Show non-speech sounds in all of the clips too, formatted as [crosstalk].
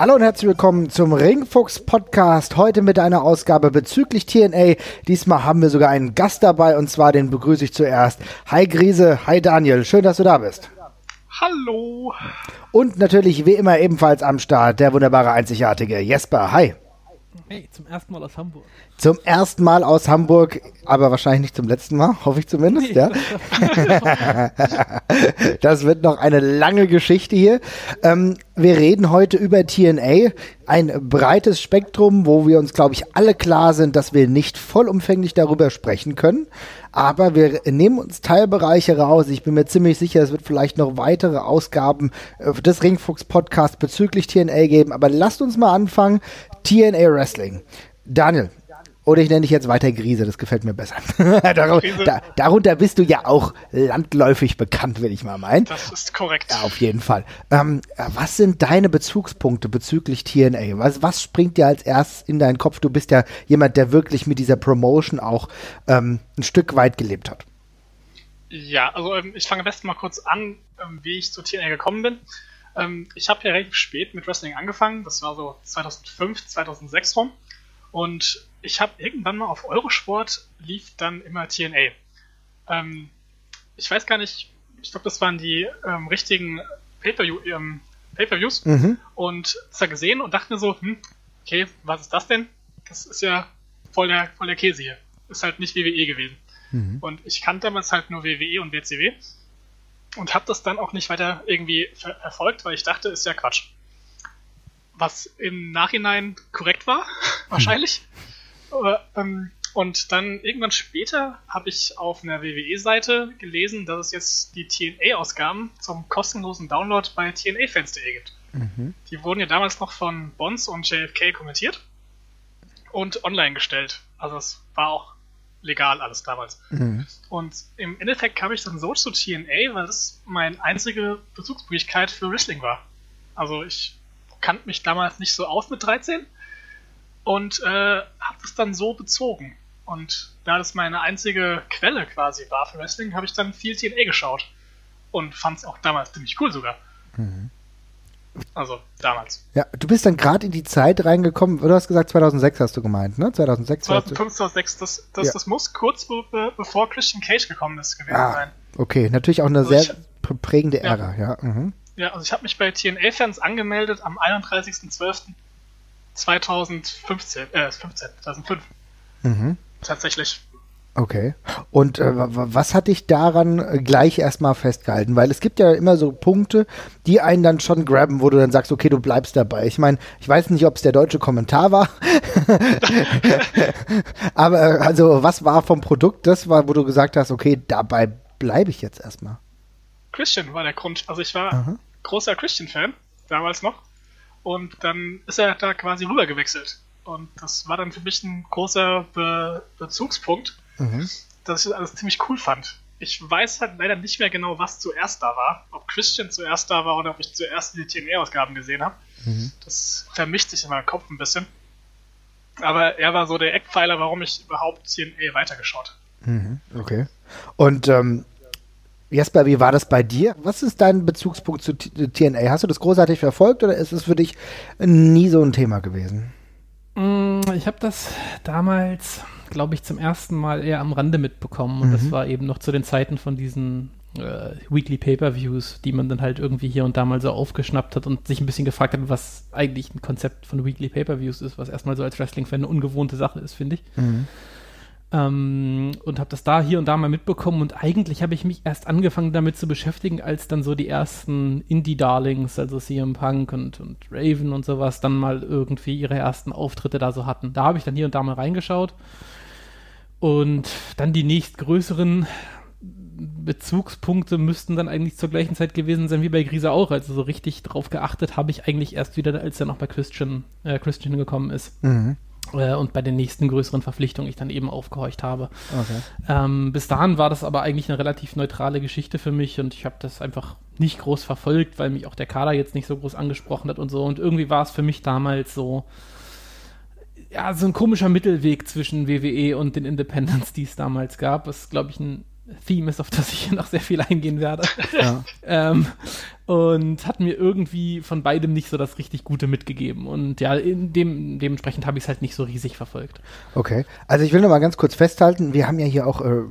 Hallo und herzlich willkommen zum Ringfuchs Podcast. Heute mit einer Ausgabe bezüglich TNA. Diesmal haben wir sogar einen Gast dabei und zwar den begrüße ich zuerst. Hi Grise, hi Daniel, schön, dass du da bist. Hallo. Und natürlich wie immer ebenfalls am Start der wunderbare einzigartige Jesper. Hi. Hey, zum ersten Mal aus Hamburg. Zum ersten Mal aus Hamburg, aber wahrscheinlich nicht zum letzten Mal, hoffe ich zumindest, ja. [laughs] das wird noch eine lange Geschichte hier. Ähm, wir reden heute über TNA, ein breites Spektrum, wo wir uns, glaube ich, alle klar sind, dass wir nicht vollumfänglich darüber sprechen können. Aber wir nehmen uns Teilbereiche raus. Ich bin mir ziemlich sicher, es wird vielleicht noch weitere Ausgaben äh, des Ringfuchs Podcast bezüglich TNA geben. Aber lasst uns mal anfangen. TNA Wrestling. Daniel, oder ich nenne dich jetzt weiter Grise, das gefällt mir besser. [laughs] Dar da, darunter bist du ja auch landläufig bekannt, will ich mal meinen. Das ist korrekt. Ja, auf jeden Fall. Ähm, was sind deine Bezugspunkte bezüglich TNA? Was, was springt dir als erstes in deinen Kopf? Du bist ja jemand, der wirklich mit dieser Promotion auch ähm, ein Stück weit gelebt hat. Ja, also ähm, ich fange am besten mal kurz an, ähm, wie ich zu TNA gekommen bin. Ähm, ich habe ja relativ spät mit Wrestling angefangen. Das war so 2005, 2006 rum. Und ich habe irgendwann mal auf Eurosport lief dann immer TNA. Ähm, ich weiß gar nicht, ich glaube, das waren die ähm, richtigen ähm, Pay-Per-Views Mhm. und das da gesehen und dachte mir so, hm, okay, was ist das denn? Das ist ja voll der, voll der Käse hier. Ist halt nicht WWE gewesen. Und ich kannte damals halt nur WWE und WCW und habe das dann auch nicht weiter irgendwie ver verfolgt, weil ich dachte, ist ja Quatsch. Was im Nachhinein korrekt war, [laughs] wahrscheinlich. [laughs] Äh, ähm, und dann irgendwann später habe ich auf einer WWE-Seite gelesen, dass es jetzt die TNA-Ausgaben zum kostenlosen Download bei TNA-Fans.de gibt. Die wurden ja damals noch von Bonds und JFK kommentiert und online gestellt. Also es war auch legal alles damals. Und im Endeffekt kam ich dann so zu TNA, weil das meine einzige Bezugsmöglichkeit für Wrestling war. Also ich kannte mich damals nicht so aus mit 13 und äh, habe das dann so bezogen. Und da das meine einzige Quelle quasi war für Wrestling, habe ich dann viel TNA geschaut. Und fand es auch damals ziemlich cool sogar. Also damals. Ja, du bist dann gerade in die Zeit reingekommen, du hast gesagt 2006 hast du gemeint, ne? 2006 hast du- 2005, 2006, das, das, Ja. das muss kurz be be bevor Christian Cage gekomung ist gewesen Ah, sein. okay, natürlich auch eine Also sehr ich- pr- prägende Ja. Ära, ja. Mhm. Ja, also ich habe mich bei TNA-Fans angemeldet am 31.12.2015, äh, 15, 2005. Mhm. Tatsächlich. Okay. Und äh, wa- wa- was hat dich daran äh, gleich erstmal festgehalten? Weil es gibt ja immer so Punkte, die einen dann schon grabben, wo du dann sagst, okay, du bleibst dabei. Ich meine, ich weiß nicht, ob es der deutsche Kommentar war, [laughs] aber äh, also was war vom Produkt das war, wo du gesagt hast, okay, dabei bleibe ich jetzt erstmal. Christian war der Grund. Also ich war Aha. großer Christian-Fan, damals noch. Und dann ist er da quasi rüber gewechselt. Und das war dann für mich ein großer Be Bezugspunkt, Mhm. dass ich das alles ziemlich cool fand. Ich weiß halt leider nicht mehr genau, was zuerst da war. Ob Christian zuerst da war oder ob ich zuerst die TNA-Ausgaben gesehen habe. Das vermischt sich in meinem Kopf ein bisschen. Aber er war so der Eckpfeiler, warum ich überhaupt TNA weitergeschaut habe. Okay. Und ähm, Jesper, wie war das bei dir? Was ist dein Bezugspunkt zu TNA? Hast du das großartig verfolgt oder ist es für dich nie so ein Thema gewesen? Mm, Ich habe das damals, glaube ich, zum ersten Mal eher am Rande mitbekommen. Und das war eben noch zu den Zeiten von diesen äh, Weekly Pay-Per-Views, die man dann halt irgendwie hier und da mal so aufgeschnappt hat und sich ein bisschen gefragt hat, was eigentlich ein Konzept von Weekly Pay-Per-Views ist, was erstmal so als Wrestling-Fan eine ungewohnte Sache ist, finde ich. Ähm, und habe das da hier und da mal mitbekommen und eigentlich habe ich mich erst angefangen damit zu beschäftigen, als dann so die ersten Indie-Darlings, also CM Punk und, und Raven und sowas, dann mal irgendwie ihre ersten Auftritte da so hatten. Da habe ich dann hier und da mal reingeschaut und dann die nächstgrößeren Bezugspunkte müssten dann eigentlich zur gleichen Zeit gewesen sein wie bei Grise auch. Also so richtig drauf geachtet habe ich eigentlich erst wieder, als er noch bei Christian, äh, Christian gekommen ist. Mhm. Äh, und bei den nächsten größeren Verpflichtungen ich dann eben aufgehorcht habe. Okay. Ähm, bis dahin war das aber eigentlich eine relativ neutrale Geschichte für mich und ich habe das einfach nicht groß verfolgt, weil mich auch der Kader jetzt nicht so groß angesprochen hat und so. Und irgendwie war es für mich damals so, ja, so ein komischer Mittelweg zwischen WWE und den Independents, die es damals gab. Was, glaube ich, ein Theme ist, auf das ich hier noch sehr viel eingehen werde. Ja. ähm, und hat mir irgendwie von beidem nicht so das richtig Gute mitgegeben. Und ja, dem, dementsprechend habe ich es halt nicht so riesig verfolgt. Okay. Also ich will noch mal ganz kurz festhalten, wir haben ja hier auch äh,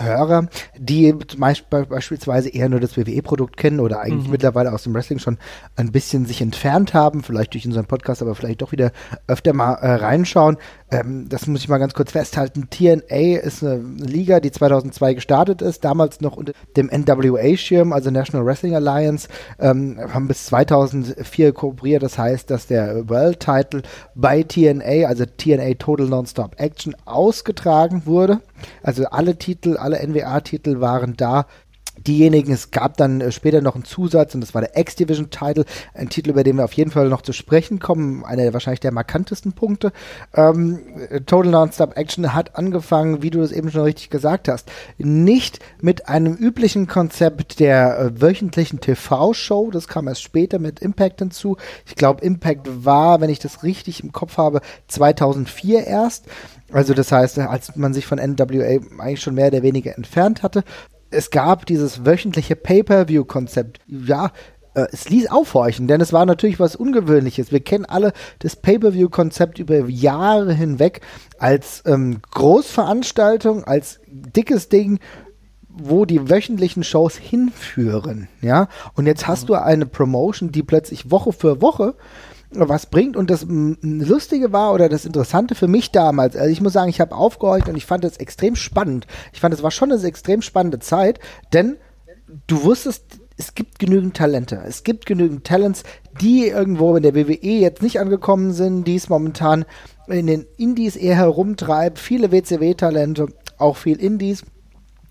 Hörer, die beispielsweise eher nur das WWE-Produkt kennen oder eigentlich Mhm. mittlerweile aus dem Wrestling schon ein bisschen sich entfernt haben, vielleicht durch unseren Podcast, aber vielleicht doch wieder öfter mal äh, reinschauen. Ähm, das muss ich mal ganz kurz festhalten. TNA ist eine Liga, die 2002 gestartet ist, damals noch unter dem NWA-Schirm, also National Wrestling Alliance, ähm, haben bis 2004 kooperiert. Das heißt, dass der World Title bei TNA, also TNA Total Non-Stop Action, ausgetragen wurde. Also alle Titel, alle NWA-Titel waren da. Diejenigen, es gab dann äh, später noch einen Zusatz und das war der X-Division-Title, ein Titel, über den wir auf jeden Fall noch zu sprechen kommen, einer wahrscheinlich der markantesten Punkte. Ähm, äh, Total Non-Stop Action hat angefangen, wie du es eben schon richtig gesagt hast, nicht mit einem üblichen Konzept der äh, wöchentlichen TV-Show, das kam erst später mit Impact hinzu. Ich glaube, Impact war, wenn ich das richtig im Kopf habe, 2004 erst. Also das heißt, als man sich von NWA eigentlich schon mehr oder weniger entfernt hatte. Es gab dieses wöchentliche Pay-per-view-Konzept. Ja, äh, es ließ aufhorchen, denn es war natürlich was Ungewöhnliches. Wir kennen alle das Pay-per-view-Konzept über Jahre hinweg als ähm, Großveranstaltung, als dickes Ding, wo die wöchentlichen Shows hinführen, ja. Und jetzt hast du eine Promotion, die plötzlich Woche für Woche was bringt und das Lustige war oder das Interessante für mich damals, also ich muss sagen, ich habe aufgehorcht und ich fand es extrem spannend. Ich fand, es war schon eine extrem spannende Zeit, denn du wusstest, es gibt genügend Talente. Es gibt genügend Talents, die irgendwo in der WWE jetzt nicht angekommen sind, die es momentan in den Indies eher herumtreibt. Viele WCW-Talente, auch viel Indies.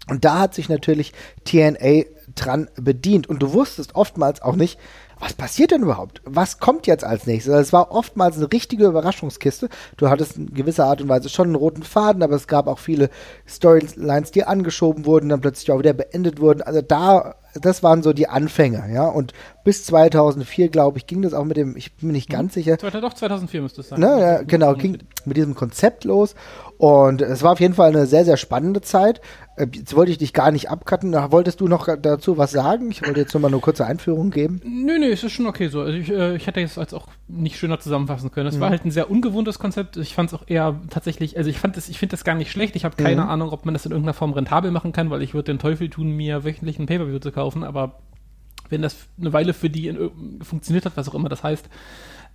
Und da hat sich natürlich TNA dran bedient. Und du wusstest oftmals auch nicht, was passiert denn überhaupt? Was kommt jetzt als nächstes? Also es war oftmals eine richtige Überraschungskiste. Du hattest in gewisser Art und Weise schon einen roten Faden, aber es gab auch viele Storylines, die angeschoben wurden, dann plötzlich auch wieder beendet wurden. Also da, das waren so die Anfänge, ja. Und bis 2004, glaube ich, ging das auch mit dem, ich bin mir nicht ganz sicher, Zweiter- Doch, 2004 müsste es sein. Ne, ja, genau, ging mit diesem Konzept los. Und es war auf jeden Fall eine sehr, sehr spannende Zeit. Äh, Jetzt wollte ich dich gar nicht abcutten. Wolltest du noch dazu was sagen? Ich wollte jetzt nur mal eine kurze Einführung geben. Nö, nö, es ist schon okay so. Also ich, äh, ich hätte jetzt als auch nicht schöner zusammenfassen können. Es war halt ein sehr ungewohntes Konzept. Ich fand es auch eher tatsächlich, also ich fand das, ich finde das gar nicht schlecht. Ich habe keine Mhm. Ahnung, ob man das in irgendeiner Form rentabel machen kann, weil ich würde den Teufel tun, mir wöchentlich ein Pay-Per-View zu kaufen, aber wenn das eine Weile für die in, funktioniert hat, was auch immer das heißt,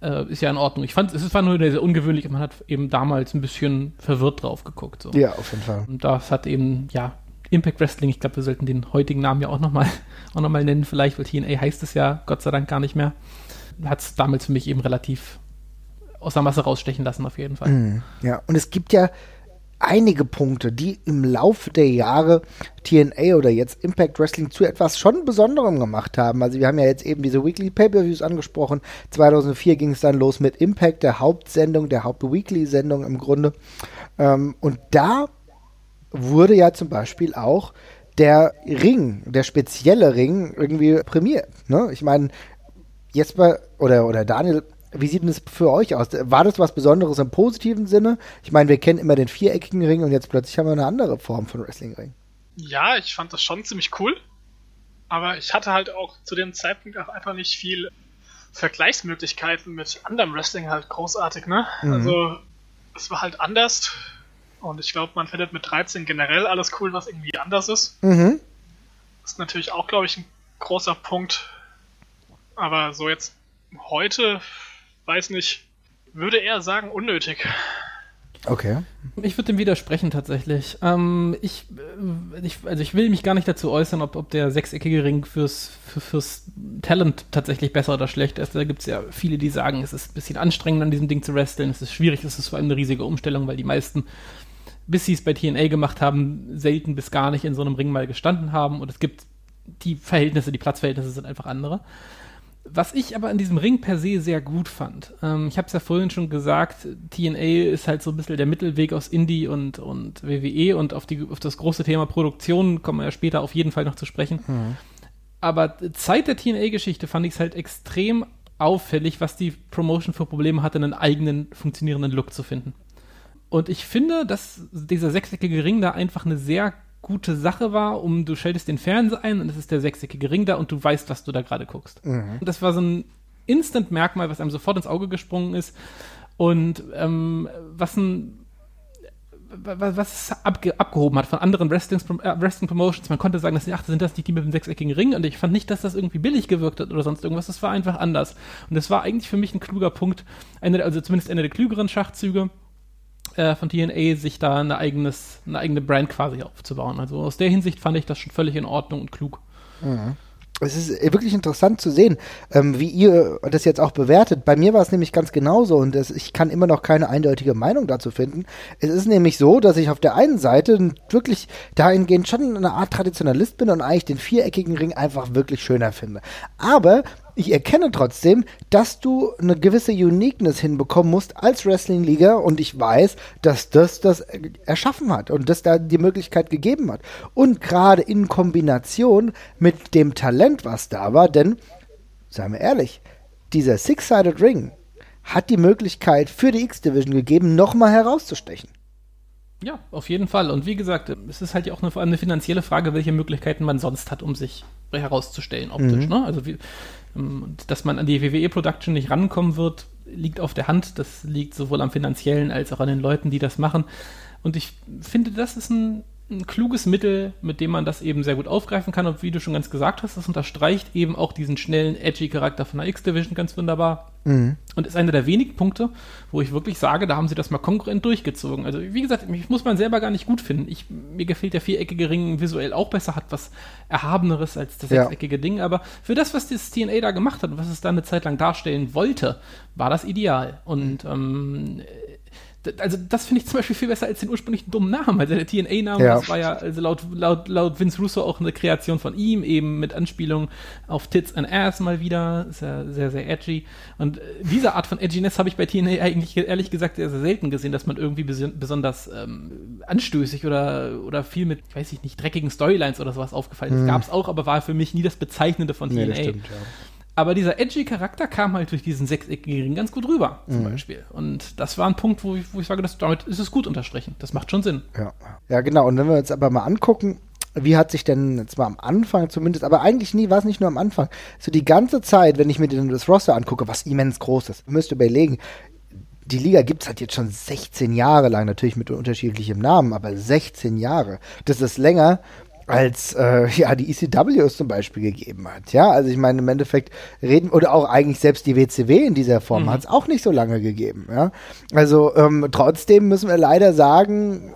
äh, ist ja in Ordnung. Ich fand, es war nur sehr ungewöhnlich und man hat eben damals ein bisschen verwirrt drauf geguckt. So. Ja, auf jeden Fall. Und das hat eben, ja, Impact Wrestling, ich glaube, wir sollten den heutigen Namen ja auch nochmal [laughs] auch noch mal nennen, vielleicht, weil TNA heißt es ja Gott sei Dank gar nicht mehr. Hat es damals für mich eben relativ aus der Masse rausstechen lassen, auf jeden Fall. Mhm. Ja, und es gibt ja einige Punkte, die im Laufe der Jahre TNA oder jetzt Impact Wrestling zu etwas schon Besonderem gemacht haben. Also wir haben ja jetzt eben diese Weekly Pay-Per-Views angesprochen. 2004 ging es dann los mit Impact, der Hauptsendung, der Haupt-Weekly-Sendung im Grunde. Ähm, und da wurde ja zum Beispiel auch der Ring, der spezielle Ring irgendwie prämiert. Ne? Ich meine, Jesper oder, oder Daniel, wie sieht denn das für euch aus? War das was Besonderes im positiven Sinne? Ich meine, wir kennen immer den viereckigen Ring und jetzt plötzlich haben wir eine andere Form von Wrestling-Ring. Ja, ich fand das schon ziemlich cool. Aber ich hatte halt auch zu dem Zeitpunkt auch einfach nicht viel Vergleichsmöglichkeiten mit anderem Wrestling halt großartig, ne? Mhm. Also, es war halt anders. Und ich glaube, man findet mit 13 generell alles cool, was irgendwie anders ist. Mhm. Das ist natürlich auch, glaube ich, ein großer Punkt. Aber so jetzt heute, weiß nicht, würde eher sagen unnötig. Okay. Ich würde dem widersprechen tatsächlich. Ähm, ich, äh, ich, also ich will mich gar nicht dazu äußern, ob, ob der sechseckige Ring fürs, für, fürs Talent tatsächlich besser oder schlechter ist. Da gibt es ja viele, die sagen, es ist ein bisschen anstrengend, an diesem Ding zu wresteln. Es ist schwierig, es ist vor allem eine riesige Umstellung, weil die meisten, bis sie es bei TNA gemacht haben, selten bis gar nicht in so einem Ring mal gestanden haben. Und es gibt die Verhältnisse, die Platzverhältnisse sind einfach andere. Was ich aber in diesem Ring per se sehr gut fand, ähm, ich habe es ja vorhin schon gesagt, TNA ist halt so ein bisschen der Mittelweg aus Indie und, und WWE und auf, die, auf das große Thema Produktion kommen wir ja später auf jeden Fall noch zu sprechen. Mhm. Aber Zeit der TNA-Geschichte fand ich es halt extrem auffällig, was die Promotion für Probleme hatte, einen eigenen funktionierenden Look zu finden. Und ich finde, dass dieser sechseckige Ring da einfach eine sehr gute Sache war, um du schaltest den Fernseher ein und es ist der sechseckige Ring da und du weißt, was du da gerade guckst. Mhm. Das war so ein Instant-Merkmal, was einem sofort ins Auge gesprungen ist und ähm, was ein was es abge abgehoben hat von anderen Wrestling, äh, Wrestling Promotions. Man konnte sagen, dass ach, sind das nicht die mit dem sechseckigen Ring? Und ich fand nicht, dass das irgendwie billig gewirkt hat oder sonst irgendwas. Das war einfach anders. Und das war eigentlich für mich ein kluger Punkt, eine, also zumindest einer der klügeren Schachzüge äh, von TNA, sich da eine, eigenes, eine eigene Brand quasi aufzubauen. Also aus der Hinsicht fand ich das schon völlig in Ordnung und klug. Mhm. Es ist wirklich interessant zu sehen, ähm, wie ihr das jetzt auch bewertet. Bei mir war es nämlich ganz genauso und es, ich kann immer noch keine eindeutige Meinung dazu finden. Es ist nämlich so, dass ich auf der einen Seite wirklich dahingehend schon eine Art Traditionalist bin und eigentlich den viereckigen Ring einfach wirklich schöner finde. Aber ich erkenne trotzdem, dass du eine gewisse Uniqueness hinbekommen musst als Wrestling-Liga und ich weiß, dass das das erschaffen hat und das da die Möglichkeit gegeben hat. Und gerade in Kombination mit dem Talent, was da war, denn, seien wir ehrlich, dieser Six-Sided Ring hat die Möglichkeit für die X-Division gegeben, nochmal herauszustechen. Ja, auf jeden Fall. Und wie gesagt, es ist halt ja auch eine, eine finanzielle Frage, welche Möglichkeiten man sonst hat, um sich herauszustellen optisch. Mhm. Ne? Also wie, ähm, dass man an die WWE-Production nicht rankommen wird, liegt auf der Hand. Das liegt sowohl am finanziellen als auch an den Leuten, die das machen. Und ich finde, das ist ein ein kluges Mittel, mit dem man das eben sehr gut aufgreifen kann. Und wie du schon ganz gesagt hast, das unterstreicht eben auch diesen schnellen, edgy Charakter von der X-Division ganz wunderbar. Mhm. Und ist einer der wenigen Punkte, wo ich wirklich sage, da haben sie das mal konkurrent durchgezogen. Also, wie gesagt, mich muss man selber gar nicht gut finden. Ich, mir gefällt der viereckige Ring visuell auch besser, hat was Erhabeneres als das ja. sechseckige Ding. Aber für das, was das TNA da gemacht hat und was es da eine Zeit lang darstellen wollte, war das ideal. Und ähm, also das finde ich zum Beispiel viel besser als den ursprünglichen dummen Namen. Also der TNA-Name, ja. das war ja also laut, laut, laut Vince Russo auch eine Kreation von ihm, eben mit Anspielung auf Tits and Ass mal wieder. Ist ja sehr, sehr edgy. Und äh, diese Art von Edginess habe ich bei TNA eigentlich ehrlich gesagt sehr, sehr selten gesehen, dass man irgendwie bes besonders ähm, anstößig oder, oder viel mit, weiß ich nicht, dreckigen Storylines oder sowas aufgefallen ist. Mhm. Gab es auch, aber war für mich nie das Bezeichnende von TNA. Nee, stimmt, ja. Aber dieser edgy Charakter kam halt durch diesen sechseckigen Ring ganz gut rüber, zum mhm. Beispiel. Und das war ein Punkt, wo ich, wo ich sage, dass, damit ist es gut unterstrichen. Das macht schon Sinn. Ja. ja, genau. Und wenn wir uns aber mal angucken, wie hat sich denn jetzt mal am Anfang zumindest, aber eigentlich nie, war es nicht nur am Anfang, so die ganze Zeit, wenn ich mir das Roster angucke, was immens groß ist, müsst ihr überlegen, die Liga gibt es halt jetzt schon 16 Jahre lang, natürlich mit unterschiedlichem Namen, aber 16 Jahre. Das ist länger als äh, [laughs] ja die ECWs zum Beispiel gegeben hat. Ja, also ich meine im Endeffekt reden oder auch eigentlich selbst die WCW in dieser Form mhm. hat es auch nicht so lange gegeben. Ja, also ähm, trotzdem müssen wir leider sagen,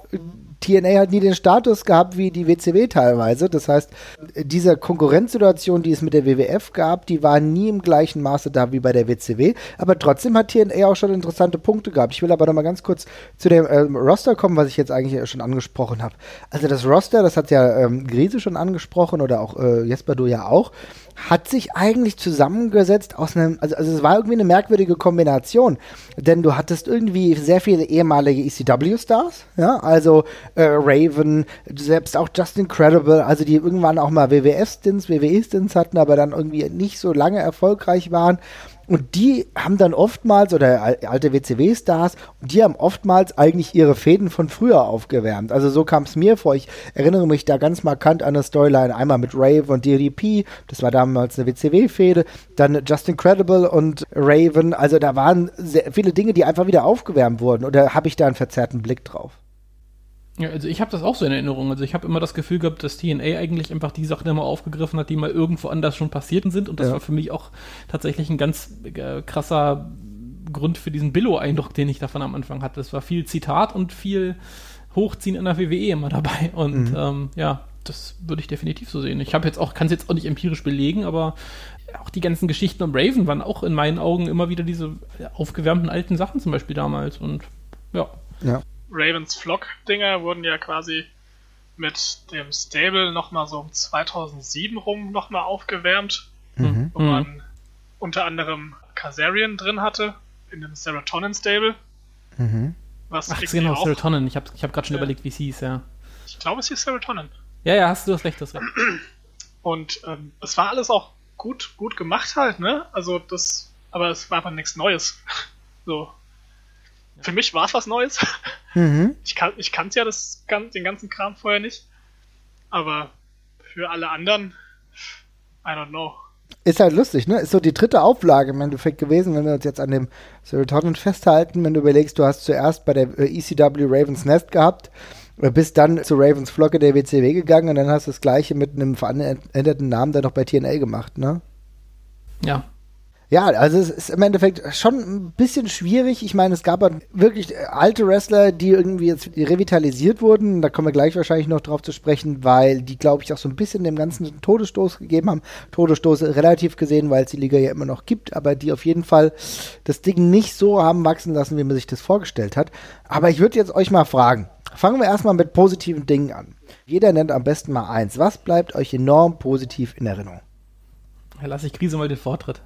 TNA hat nie den Status gehabt wie die WCW teilweise. Das heißt, diese Konkurrenzsituation, die es mit der WWF gab, die war nie im gleichen Maße da wie bei der WCW. Aber trotzdem hat TNA auch schon interessante Punkte gehabt. Ich will aber noch mal ganz kurz zu dem ähm, Roster kommen, was ich jetzt eigentlich schon angesprochen habe. Also das Roster, das hat ja ähm, Grise schon angesprochen oder auch äh, Jesper du ja auch hat sich eigentlich zusammengesetzt aus einem, also, also es war irgendwie eine merkwürdige Kombination, denn du hattest irgendwie sehr viele ehemalige ECW-Stars, ja, also äh, Raven, selbst auch Justin Credible, also die irgendwann auch mal WWF-Stints, WWE-Stints hatten, aber dann irgendwie nicht so lange erfolgreich waren und die haben dann oftmals, oder alte WCW-Stars, die haben oftmals eigentlich ihre Fäden von früher aufgewärmt. Also so kam es mir vor. Ich erinnere mich da ganz markant an eine Storyline. Einmal mit Rave und DDP, das war damals eine WCW-Fäde. Dann Justin Credible und Raven. Also da waren sehr viele Dinge, die einfach wieder aufgewärmt wurden. Oder habe ich da einen verzerrten Blick drauf? Ja, also ich habe das auch so in Erinnerung. Also ich habe immer das Gefühl gehabt, dass TNA eigentlich einfach die Sachen immer aufgegriffen hat, die mal irgendwo anders schon passiert sind. Und das ja. war für mich auch tatsächlich ein ganz äh, krasser Grund für diesen Billo-Eindruck, den ich davon am Anfang hatte. Es war viel Zitat und viel Hochziehen in der WWE immer dabei. Und mhm. ähm, ja, das würde ich definitiv so sehen. Ich habe jetzt auch, kann es jetzt auch nicht empirisch belegen, aber auch die ganzen Geschichten um Raven waren auch in meinen Augen immer wieder diese aufgewärmten alten Sachen zum Beispiel damals. Und ja. Ja. Ravens Flock-Dinger wurden ja quasi mit dem Stable nochmal so um 2007 rum nochmal aufgewärmt, mhm. wo man unter anderem Kazarian drin hatte, in dem Serotonin Stable. Mhm. Was Ach, genau, auch, Serotonin. Ich habe ich hab gerade schon Ja. überlegt, wie es hieß, ja. Ich glaube, es hieß Serotonin. Ja, ja, hast du hast recht, du hast recht. [clears throat] Und ähm, es war alles auch gut, gut gemacht halt, ne? Also das, aber es war einfach nichts Neues. [laughs] So. Für mich war es was Neues. [laughs] Mhm. Ich, kann, ich kannte ja das, den ganzen Kram vorher nicht. Aber für alle anderen, I don't know. Ist halt lustig, ne? Ist so die dritte Auflage im Endeffekt gewesen, wenn wir uns jetzt an dem Serotonin festhalten, wenn du überlegst, du hast zuerst bei der äh, ECW Ravens Nest gehabt, äh, bist dann zu Ravens Flocke der WCW gegangen und dann hast du das gleiche mit einem veränderten Namen dann noch bei TNA gemacht, ne? Ja. Ja, also es ist im Endeffekt schon ein bisschen schwierig. Ich meine, es gab halt wirklich alte Wrestler, die irgendwie jetzt revitalisiert wurden. Da kommen wir gleich wahrscheinlich noch drauf zu sprechen, weil die, glaube ich, auch so ein bisschen dem Ganzen Todesstoß gegeben haben. Todesstoß relativ gesehen, weil es die Liga ja immer noch gibt, aber die auf jeden Fall das Ding nicht so haben wachsen lassen, wie man sich das vorgestellt hat. Aber ich würde jetzt euch mal fragen. Fangen wir erstmal mit positiven Dingen an. Jeder nennt am besten mal eins. Was bleibt euch enorm positiv in Erinnerung? lass ich Krise mal den Vortritt.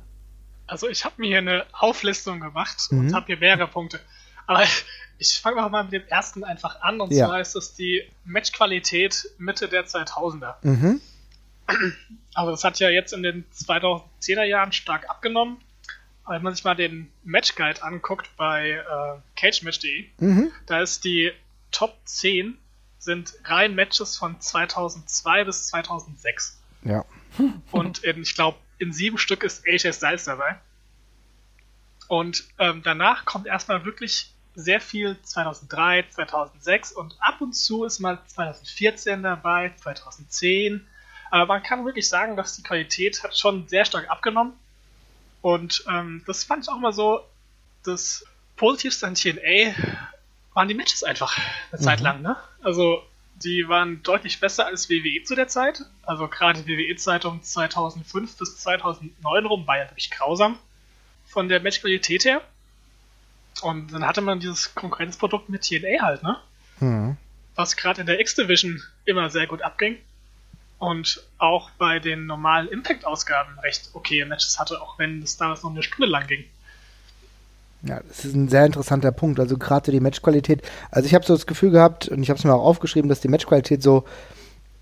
Also ich habe mir hier eine Auflistung gemacht Mhm. und habe hier mehrere Punkte. Aber [laughs] ich fange mal mit dem ersten einfach an. Und Ja. zwar ist es die Matchqualität Mitte der 2000er. Mhm. Also das hat ja jetzt in den 2010er Jahren stark abgenommen. Aber Wenn man sich mal den Matchguide anguckt bei äh, cagematch.de, Mhm. da ist die Top 10 sind rein Matches von 2002 bis 2006. Ja. Und in, ich glaube, in sieben Stück ist AJ Styles dabei. Und ähm, danach kommt erstmal wirklich sehr viel 2003, 2006 und ab und zu ist mal 2014 dabei, 2010. Aber man kann wirklich sagen, dass die Qualität hat schon sehr stark abgenommen. Und ähm, das fand ich auch mal so, das Positivste an TNA waren die Matches einfach eine Zeit lang, ne? Also die waren deutlich besser als WWE zu der Zeit. Also gerade die WWE-Zeit um 2005 bis 2009 rum war ja wirklich grausam von der Matchqualität her. Und dann hatte man dieses Konkurrenzprodukt mit TNA halt, ne? Mhm. Was gerade in der X-Division immer sehr gut abging. Und auch bei den normalen Impact-Ausgaben recht okay Matches hatte, auch wenn es damals noch eine Stunde lang ging. Ja, das ist ein sehr interessanter Punkt. Also gerade die Matchqualität. Also ich habe so das Gefühl gehabt, und ich habe es mir auch aufgeschrieben, dass die Matchqualität so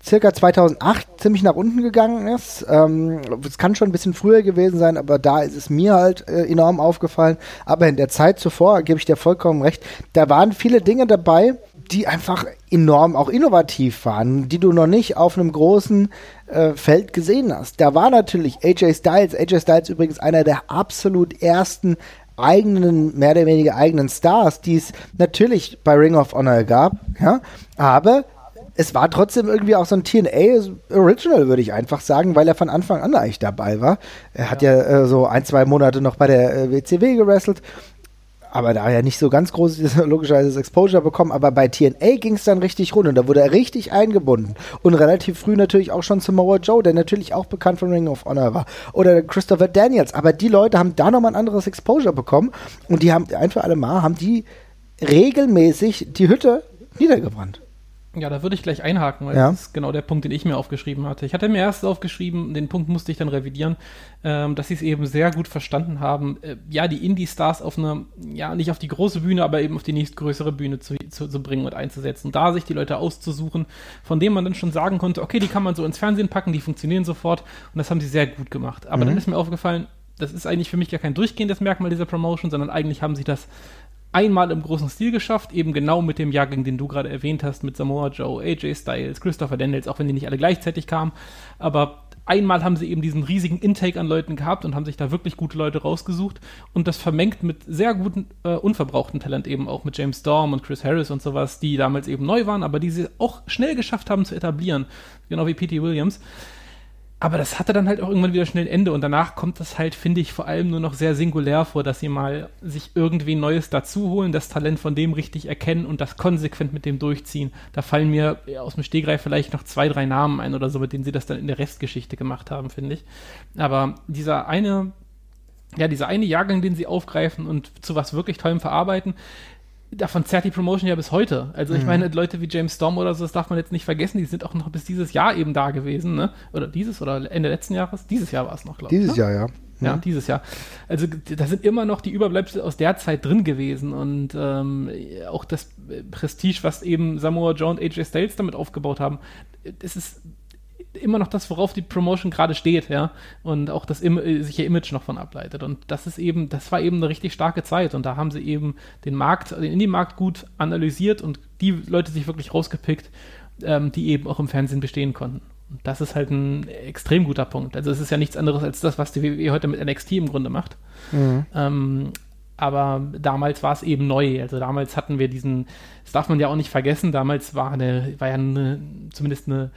circa 2008 ziemlich nach unten gegangen ist. Ähm, es kann schon ein bisschen früher gewesen sein, aber da ist es mir halt äh, enorm aufgefallen. Aber in der Zeit zuvor, gebe ich dir vollkommen recht, da waren viele Dinge dabei, die einfach enorm auch innovativ waren, die du noch nicht auf einem großen äh, Feld gesehen hast. Da war natürlich AJ Styles, AJ Styles übrigens einer der absolut ersten eigenen, mehr oder weniger eigenen Stars, die es natürlich bei Ring of Honor gab, ja, aber es war trotzdem irgendwie auch so ein TNA Original, würde ich einfach sagen, weil er von Anfang an eigentlich dabei war. Er hat ja. äh, so ein, zwei Monate noch bei der äh, WCW gewrestelt, aber da ja nicht so ganz großes, [laughs] logischerweise Exposure bekommen, aber bei TNA ging es dann richtig rund und da wurde er richtig eingebunden. Und relativ früh natürlich auch schon Samoa Joe, der natürlich auch bekannt von Ring of Honor war. Oder Christopher Daniels. Aber die Leute haben da nochmal ein anderes Exposure bekommen und die haben ein für alle Mal, haben die regelmäßig die Hütte niedergebrannt. Ja, da würde ich gleich einhaken, weil Ja. das ist genau der Punkt, den ich mir aufgeschrieben hatte. Ich hatte mir erst aufgeschrieben, den Punkt musste ich dann revidieren, ähm, dass sie es eben sehr gut verstanden haben, äh, ja, die Indie-Stars auf eine, ja, nicht auf die große Bühne, aber eben auf die nächstgrößere Bühne zu, zu, zu bringen und einzusetzen. Da sich die Leute auszusuchen, von denen man dann schon sagen konnte, okay, die kann man so ins Fernsehen packen, die funktionieren sofort und das haben sie sehr gut gemacht. Aber dann ist mir aufgefallen, das ist eigentlich für mich gar kein durchgehendes Merkmal dieser Promotion, sondern eigentlich haben sie das einmal im großen Stil geschafft, eben genau mit dem Jahrgang, den du gerade erwähnt hast, mit Samoa Joe, AJ Styles, Christopher Daniels, auch wenn die nicht alle gleichzeitig kamen. Aber einmal haben sie eben diesen riesigen Intake an Leuten gehabt und haben sich da wirklich gute Leute rausgesucht und das vermengt mit sehr guten, äh, unverbrauchten Talent eben auch mit James Storm und Chris Harris und sowas, die damals eben neu waren, aber die sie auch schnell geschafft haben zu etablieren. Genau wie P.T. Williams. Aber das hatte dann halt auch irgendwann wieder schnell ein Ende und danach kommt das halt, finde ich, vor allem nur noch sehr singulär vor, dass sie mal sich irgendwie Neues dazu holen, das Talent von dem richtig erkennen und das konsequent mit dem durchziehen. Da fallen mir ja, aus dem Stegreif vielleicht noch zwei, drei Namen ein oder so, mit denen sie das dann in der Restgeschichte gemacht haben, finde ich. Aber dieser eine, ja, dieser eine Jahrgang, den sie aufgreifen und zu was wirklich Tollem verarbeiten, davon zerrt die Promotion ja bis heute. Also ich meine, Leute wie James Storm oder so, das darf man jetzt nicht vergessen, die sind auch noch bis dieses Jahr eben da gewesen, ne? Oder dieses oder Ende letzten Jahres? Dieses Jahr war es noch, glaube ich. Dieses ne? Jahr, ja. ja, dieses Jahr. Also da sind immer noch die Überbleibsel aus der Zeit drin gewesen und ähm, auch das Prestige, was eben Samoa Joe und AJ Styles damit aufgebaut haben, das ist immer noch das, worauf die Promotion gerade steht, ja, und auch das Im äh, sich ihr Image noch von ableitet. Und das ist eben, das war eben eine richtig starke Zeit und da haben sie eben den Markt, den Indie-Markt gut analysiert und die Leute sich wirklich rausgepickt, ähm, die eben auch im Fernsehen bestehen konnten. Und das ist halt ein extrem guter Punkt. Also es ist ja nichts anderes als das, was die WWE heute mit NXT im Grunde macht. Mhm. Ähm, aber damals war es eben neu. Also damals hatten wir diesen, das darf man ja auch nicht vergessen, damals war, eine, war ja eine, zumindest eine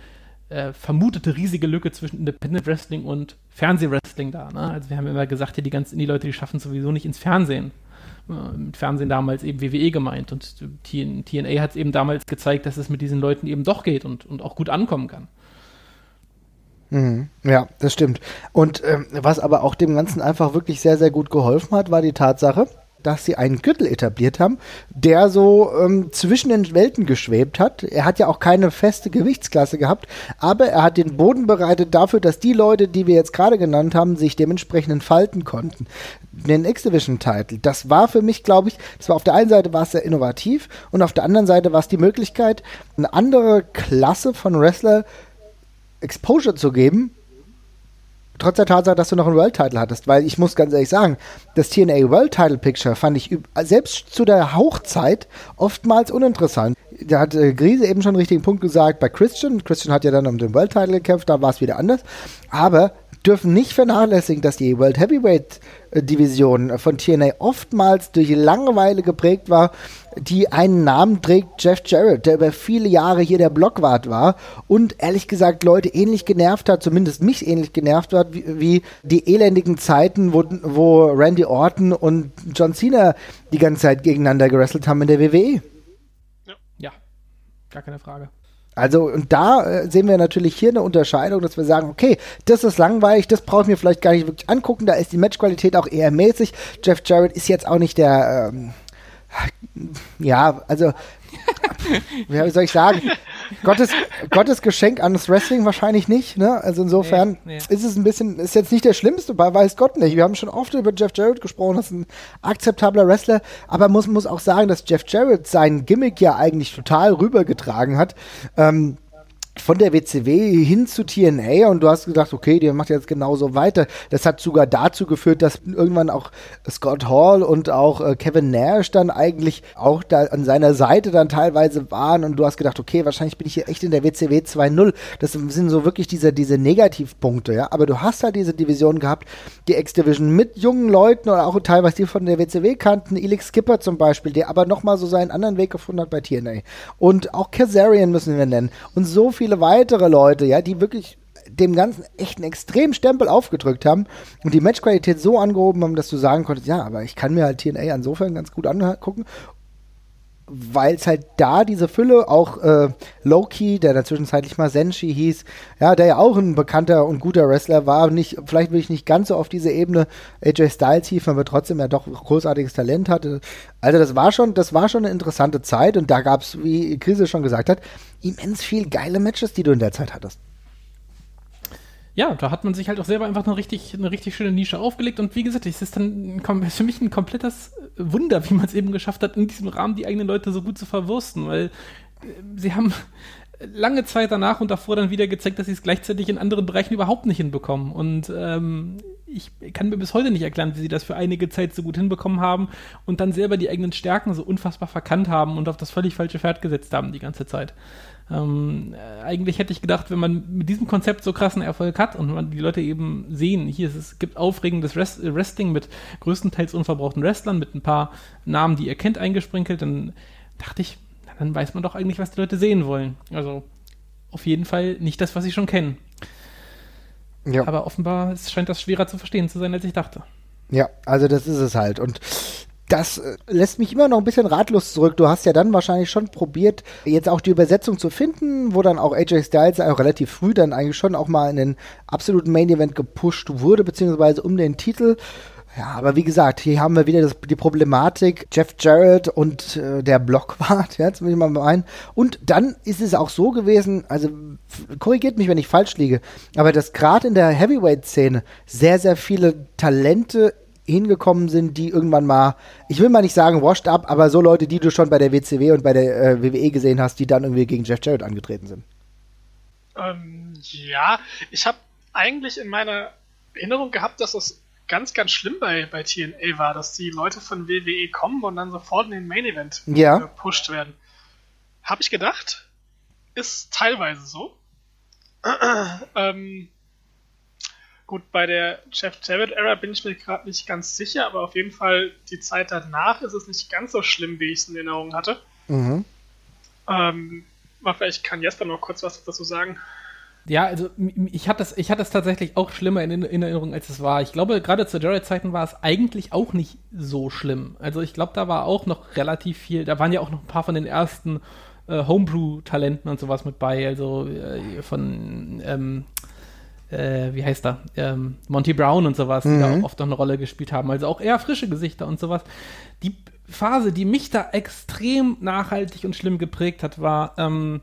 äh, vermutete riesige Lücke zwischen Independent Wrestling und Fernsehwrestling da. Ne? Also wir haben immer gesagt, ja, die ganzen Indie-Leute, die schaffen sowieso nicht ins Fernsehen. Äh, mit Fernsehen damals eben WWE gemeint. Und TNA hat es eben damals gezeigt, dass es mit diesen Leuten eben doch geht und, und auch gut ankommen kann. Mhm. Ja, das stimmt. Und ähm, was aber auch dem Ganzen einfach wirklich sehr, sehr gut geholfen hat, war die Tatsache, dass sie einen Gürtel etabliert haben, der so ähm, zwischen den Welten geschwebt hat. Er hat ja auch keine feste Gewichtsklasse gehabt, aber er hat den Boden bereitet dafür, dass die Leute, die wir jetzt gerade genannt haben, sich dementsprechend entfalten konnten. Den X-Division-Title, das war für mich, glaube ich, das war auf der einen Seite war es sehr innovativ und auf der anderen Seite war es die Möglichkeit, eine andere Klasse von Wrestler Exposure zu geben, trotz der Tatsache, dass du noch einen World Title hattest, weil ich muss ganz ehrlich sagen, das TNA World Title Picture fand ich selbst zu der Hochzeit oftmals uninteressant. Da hat äh, Grise eben schon einen richtigen Punkt gesagt bei Christian. Christian hat ja dann um den World Title gekämpft, da war es wieder anders. Aber dürfen nicht vernachlässigen, dass die World Heavyweight Division von TNA oftmals durch Langeweile geprägt war, die einen Namen trägt, Jeff Jarrett, der über viele Jahre hier der Blockwart war und ehrlich gesagt Leute ähnlich genervt hat, zumindest mich ähnlich genervt hat, wie, wie die elendigen Zeiten, wo, wo Randy Orton und John Cena die ganze Zeit gegeneinander gewrestelt haben in der WWE. Ja, gar keine Frage. Also, und da äh, sehen wir natürlich hier eine Unterscheidung, dass wir sagen, okay, das ist langweilig, das brauche ich mir vielleicht gar nicht wirklich angucken, da ist die Matchqualität auch eher mäßig. Jeff Jarrett ist jetzt auch nicht der, ähm, ja, also, [laughs] wie soll ich sagen, Gottes, Gottes Geschenk an das Wrestling wahrscheinlich nicht, ne? Also insofern nee, nee. ist es ein bisschen, ist jetzt nicht der Schlimmste, bei weiß Gott nicht. Wir haben schon oft über Jeff Jarrett gesprochen, das ist ein akzeptabler Wrestler, aber man muss, muss auch sagen, dass Jeff Jarrett sein Gimmick ja eigentlich total rübergetragen hat. Ähm, von der WCW hin zu TNA und du hast gedacht, okay, die macht jetzt genauso weiter. Das hat sogar dazu geführt, dass irgendwann auch Scott Hall und auch äh, Kevin Nash dann eigentlich auch da an seiner Seite dann teilweise waren und du hast gedacht, okay, wahrscheinlich bin ich hier echt in der WCW 2.0. Das sind so wirklich diese, diese Negativpunkte, ja. Aber du hast halt diese Division gehabt, die X-Division mit jungen Leuten oder auch teilweise die von der WCW kannten, Elix Skipper zum Beispiel, der aber nochmal so seinen anderen Weg gefunden hat bei TNA. Und auch Kazarian müssen wir nennen. Und so viel viele weitere Leute, ja, die wirklich dem Ganzen echt einen extremen Stempel aufgedrückt haben und die Matchqualität so angehoben haben, dass du sagen konntest, ja, aber ich kann mir halt TNA insofern ganz gut angucken weil es halt da diese Fülle, auch äh, Loki, der da zwischenzeitlich mal Senshi hieß, ja, der ja auch ein bekannter und guter Wrestler war, nicht, vielleicht will ich nicht ganz so auf diese Ebene AJ Styles hieß, aber trotzdem ja doch großartiges Talent hatte. Also das war schon, das war schon eine interessante Zeit und da gab es, wie Krise schon gesagt hat, immens viel geile Matches, die du in der Zeit hattest ja, da hat man sich halt auch selber einfach eine richtig, eine richtig schöne Nische aufgelegt. Und wie gesagt, es ist dann für mich ein komplettes Wunder, wie man es eben geschafft hat, in diesem Rahmen die eigenen Leute so gut zu verwursten, weil äh, sie haben lange Zeit danach und davor dann wieder gezeigt, dass sie es gleichzeitig in anderen Bereichen überhaupt nicht hinbekommen. Und ähm, ich kann mir bis heute nicht erklären, wie sie das für einige Zeit so gut hinbekommen haben und dann selber die eigenen Stärken so unfassbar verkannt haben und auf das völlig falsche Pferd gesetzt haben die ganze Zeit. Ähm, äh, eigentlich hätte ich gedacht, wenn man mit diesem Konzept so krassen Erfolg hat und man die Leute eben sehen, hier ist, es gibt aufregendes Rest, äh, Wrestling mit größtenteils unverbrauchten Wrestlern, mit ein paar Namen, die ihr kennt, eingesprinkelt, dann dachte ich, dann weiß man doch eigentlich, was die Leute sehen wollen. Also auf jeden Fall nicht das, was sie schon kennen. Ja. Aber offenbar scheint das schwerer zu verstehen zu sein, als ich dachte. Ja, also das ist es halt. Und das äh, lässt mich immer noch ein bisschen ratlos zurück. Du hast ja dann wahrscheinlich schon probiert, jetzt auch die Übersetzung zu finden, wo dann auch AJ Styles auch relativ früh dann eigentlich schon auch mal in den absoluten Main Event gepusht wurde, beziehungsweise um den Titel. Ja, aber wie gesagt, hier haben wir wieder das, die Problematik Jeff Jarrett und äh, der Blockwart, [laughs] ja, jetzt will ich mal meinen. Und dann ist es auch so gewesen, also korrigiert mich, wenn ich falsch liege, aber dass gerade in der Heavyweight-Szene sehr, sehr viele Talente hingekommen sind, die irgendwann mal, ich will mal nicht sagen washed up, aber so Leute, die du schon bei der WCW und bei der äh, WWE gesehen hast, die dann irgendwie gegen Jeff Jarrett angetreten sind. Ähm, ja, ich habe eigentlich in meiner Erinnerung gehabt, dass es ganz, ganz schlimm bei, bei TNA war, dass die Leute von WWE kommen und dann sofort in den Main Event Ja. gepusht werden. Habe ich gedacht, ist teilweise so. [clears throat] ähm, gut, bei der Jeff Jarrett-Ära bin ich mir gerade nicht ganz sicher, aber auf jeden Fall die Zeit danach ist es nicht ganz so schlimm, wie ich es in Erinnerung hatte. Mhm. Ähm, aber vielleicht kann Jesper noch kurz was dazu sagen. Ja, also ich hatte es ich hatte es tatsächlich auch schlimmer in, in Erinnerung, als es war. Ich glaube, gerade zu Jared-Zeiten war es eigentlich auch nicht so schlimm. Also ich glaube, da war auch noch relativ viel, da waren ja auch noch ein paar von den ersten äh, Homebrew-Talenten und sowas mit bei, also äh, von ähm, äh, wie heißt er? Ähm, Monty Brown und sowas, die da auch oft noch eine Rolle gespielt haben. Also auch eher frische Gesichter und sowas. Die Phase, die mich da extrem nachhaltig und schlimm geprägt hat, war ähm,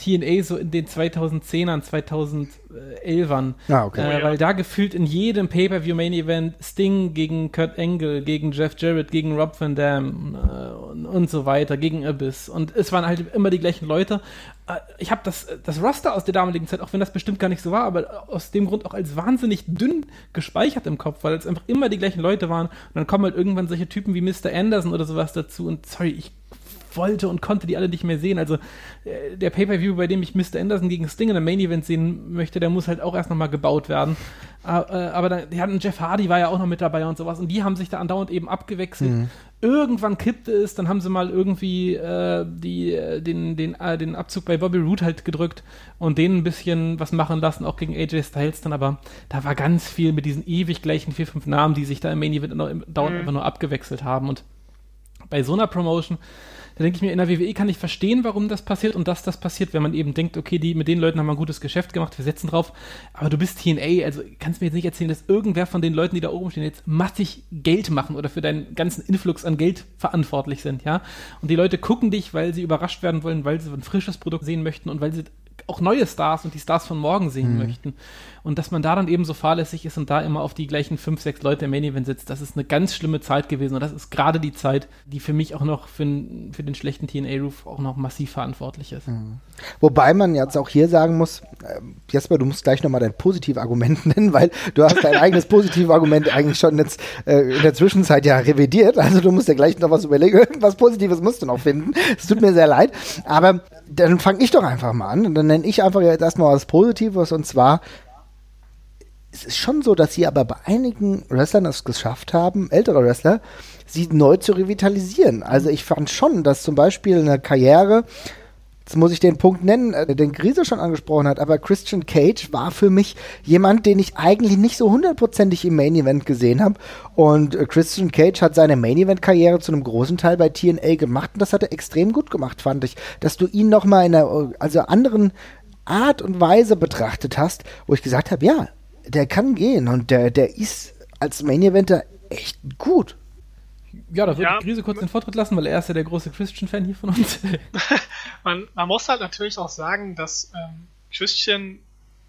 TNA so in den 2010ern, 2011ern. Ah, okay. Äh, weil da gefühlt in jedem Pay-Per-View-Main-Event Sting gegen Kurt Angle, gegen Jeff Jarrett, gegen Rob Van Dam äh, und, und so weiter, gegen Abyss. Und es waren halt immer die gleichen Leute. Äh, ich habe das, das Roster aus der damaligen Zeit, auch wenn das bestimmt gar nicht so war, aber aus dem Grund auch als wahnsinnig dünn gespeichert im Kopf, weil es einfach immer die gleichen Leute waren. Und dann kommen halt irgendwann solche Typen wie Mr. Anderson oder sowas dazu. Und sorry, ich wollte und konnte die alle nicht mehr sehen. Also äh, der Pay-Per-View, bei dem ich Mr. Anderson gegen Sting in einem Main-Event sehen möchte, der muss halt auch erst nochmal gebaut werden. Äh, äh, aber dann, die hatten Jeff Hardy war ja auch noch mit dabei und sowas und die haben sich da andauernd eben abgewechselt. Irgendwann kippte es, dann haben sie mal irgendwie äh, die, äh, den, den, äh, den Abzug bei Bobby Roode halt gedrückt und denen ein bisschen was machen lassen, auch gegen AJ Styles dann, aber da war ganz viel mit diesen ewig gleichen vier, fünf Namen, die sich da im Main Event dauernd einfach nur abgewechselt haben und bei so einer Promotion, da denke ich mir, in der WWE kann ich verstehen, warum das passiert und dass das passiert, wenn man eben denkt, okay, die, mit den Leuten haben wir ein gutes Geschäft gemacht, wir setzen drauf, aber du bist TNA, also kannst mir jetzt nicht erzählen, dass irgendwer von den Leuten, die da oben stehen, jetzt massig Geld machen oder für deinen ganzen Influx an Geld verantwortlich sind, ja. Und die Leute gucken dich, weil sie überrascht werden wollen, weil sie ein frisches Produkt sehen möchten und weil sie auch neue Stars und die Stars von morgen sehen möchten. Und dass man da dann eben so fahrlässig ist und da immer auf die gleichen fünf, sechs Leute im Main Event sitzt, das ist eine ganz schlimme Zeit gewesen. Und das ist gerade die Zeit, die für mich auch noch für, für den schlechten TNA-Roof auch noch massiv verantwortlich ist. Wobei man jetzt auch hier sagen muss, ähm, Jesper, du musst gleich nochmal dein Positivargument [laughs] nennen, weil du hast dein eigenes Positivargument eigentlich schon jetzt äh, in der Zwischenzeit ja revidiert. Also du musst ja gleich noch was überlegen. [laughs] Irgendwas Positives musst du noch finden. Es tut mir sehr leid. Aber dann fange ich doch einfach mal an. Und dann nenne ich einfach jetzt erstmal was Positives und zwar es ist schon so, dass sie aber bei einigen Wrestlern es geschafft haben, ältere Wrestler, sie neu zu revitalisieren. Also ich fand schon, dass zum Beispiel eine Karriere, jetzt muss ich den Punkt nennen, äh, den Grise schon angesprochen hat, aber Christian Cage war für mich jemand, den ich eigentlich nicht so hundertprozentig im Main Event gesehen habe. Und äh, Christian Cage hat seine Main Event Karriere zu einem großen Teil bei TNA gemacht und das hat er extrem gut gemacht, fand ich. Dass du ihn nochmal in einer äh, also anderen Art und Weise betrachtet hast, wo ich gesagt habe, ja, der kann gehen und der, der ist als Main Eventer echt gut. Ja, da würde Ja. ich Grise kurz den Vortritt lassen, weil er ist ja der große Christian-Fan hier von uns. [laughs] Man, man muss halt natürlich auch sagen, dass ähm, Christian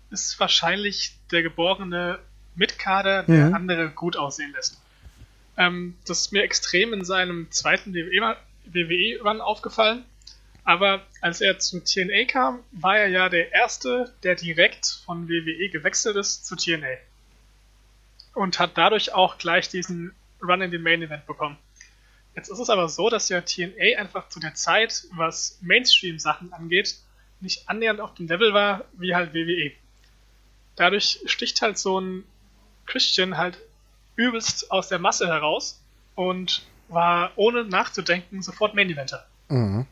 ist wahrscheinlich der geborene Mitkader, der Mhm. andere gut aussehen lässt. Ähm, das ist mir extrem in seinem zweiten WWE-Run aufgefallen. Aber als er zu TNA kam, war er ja der Erste, der direkt von WWE gewechselt ist zu TNA. Und hat dadurch auch gleich diesen Run in den Main Event bekommen. Jetzt ist es aber so, dass ja TNA einfach zu der Zeit, was Mainstream-Sachen angeht, nicht annähernd auf dem Level war wie halt WWE. Dadurch sticht halt so ein Christian halt übelst aus der Masse heraus und war ohne nachzudenken sofort Main Eventer. Mhm.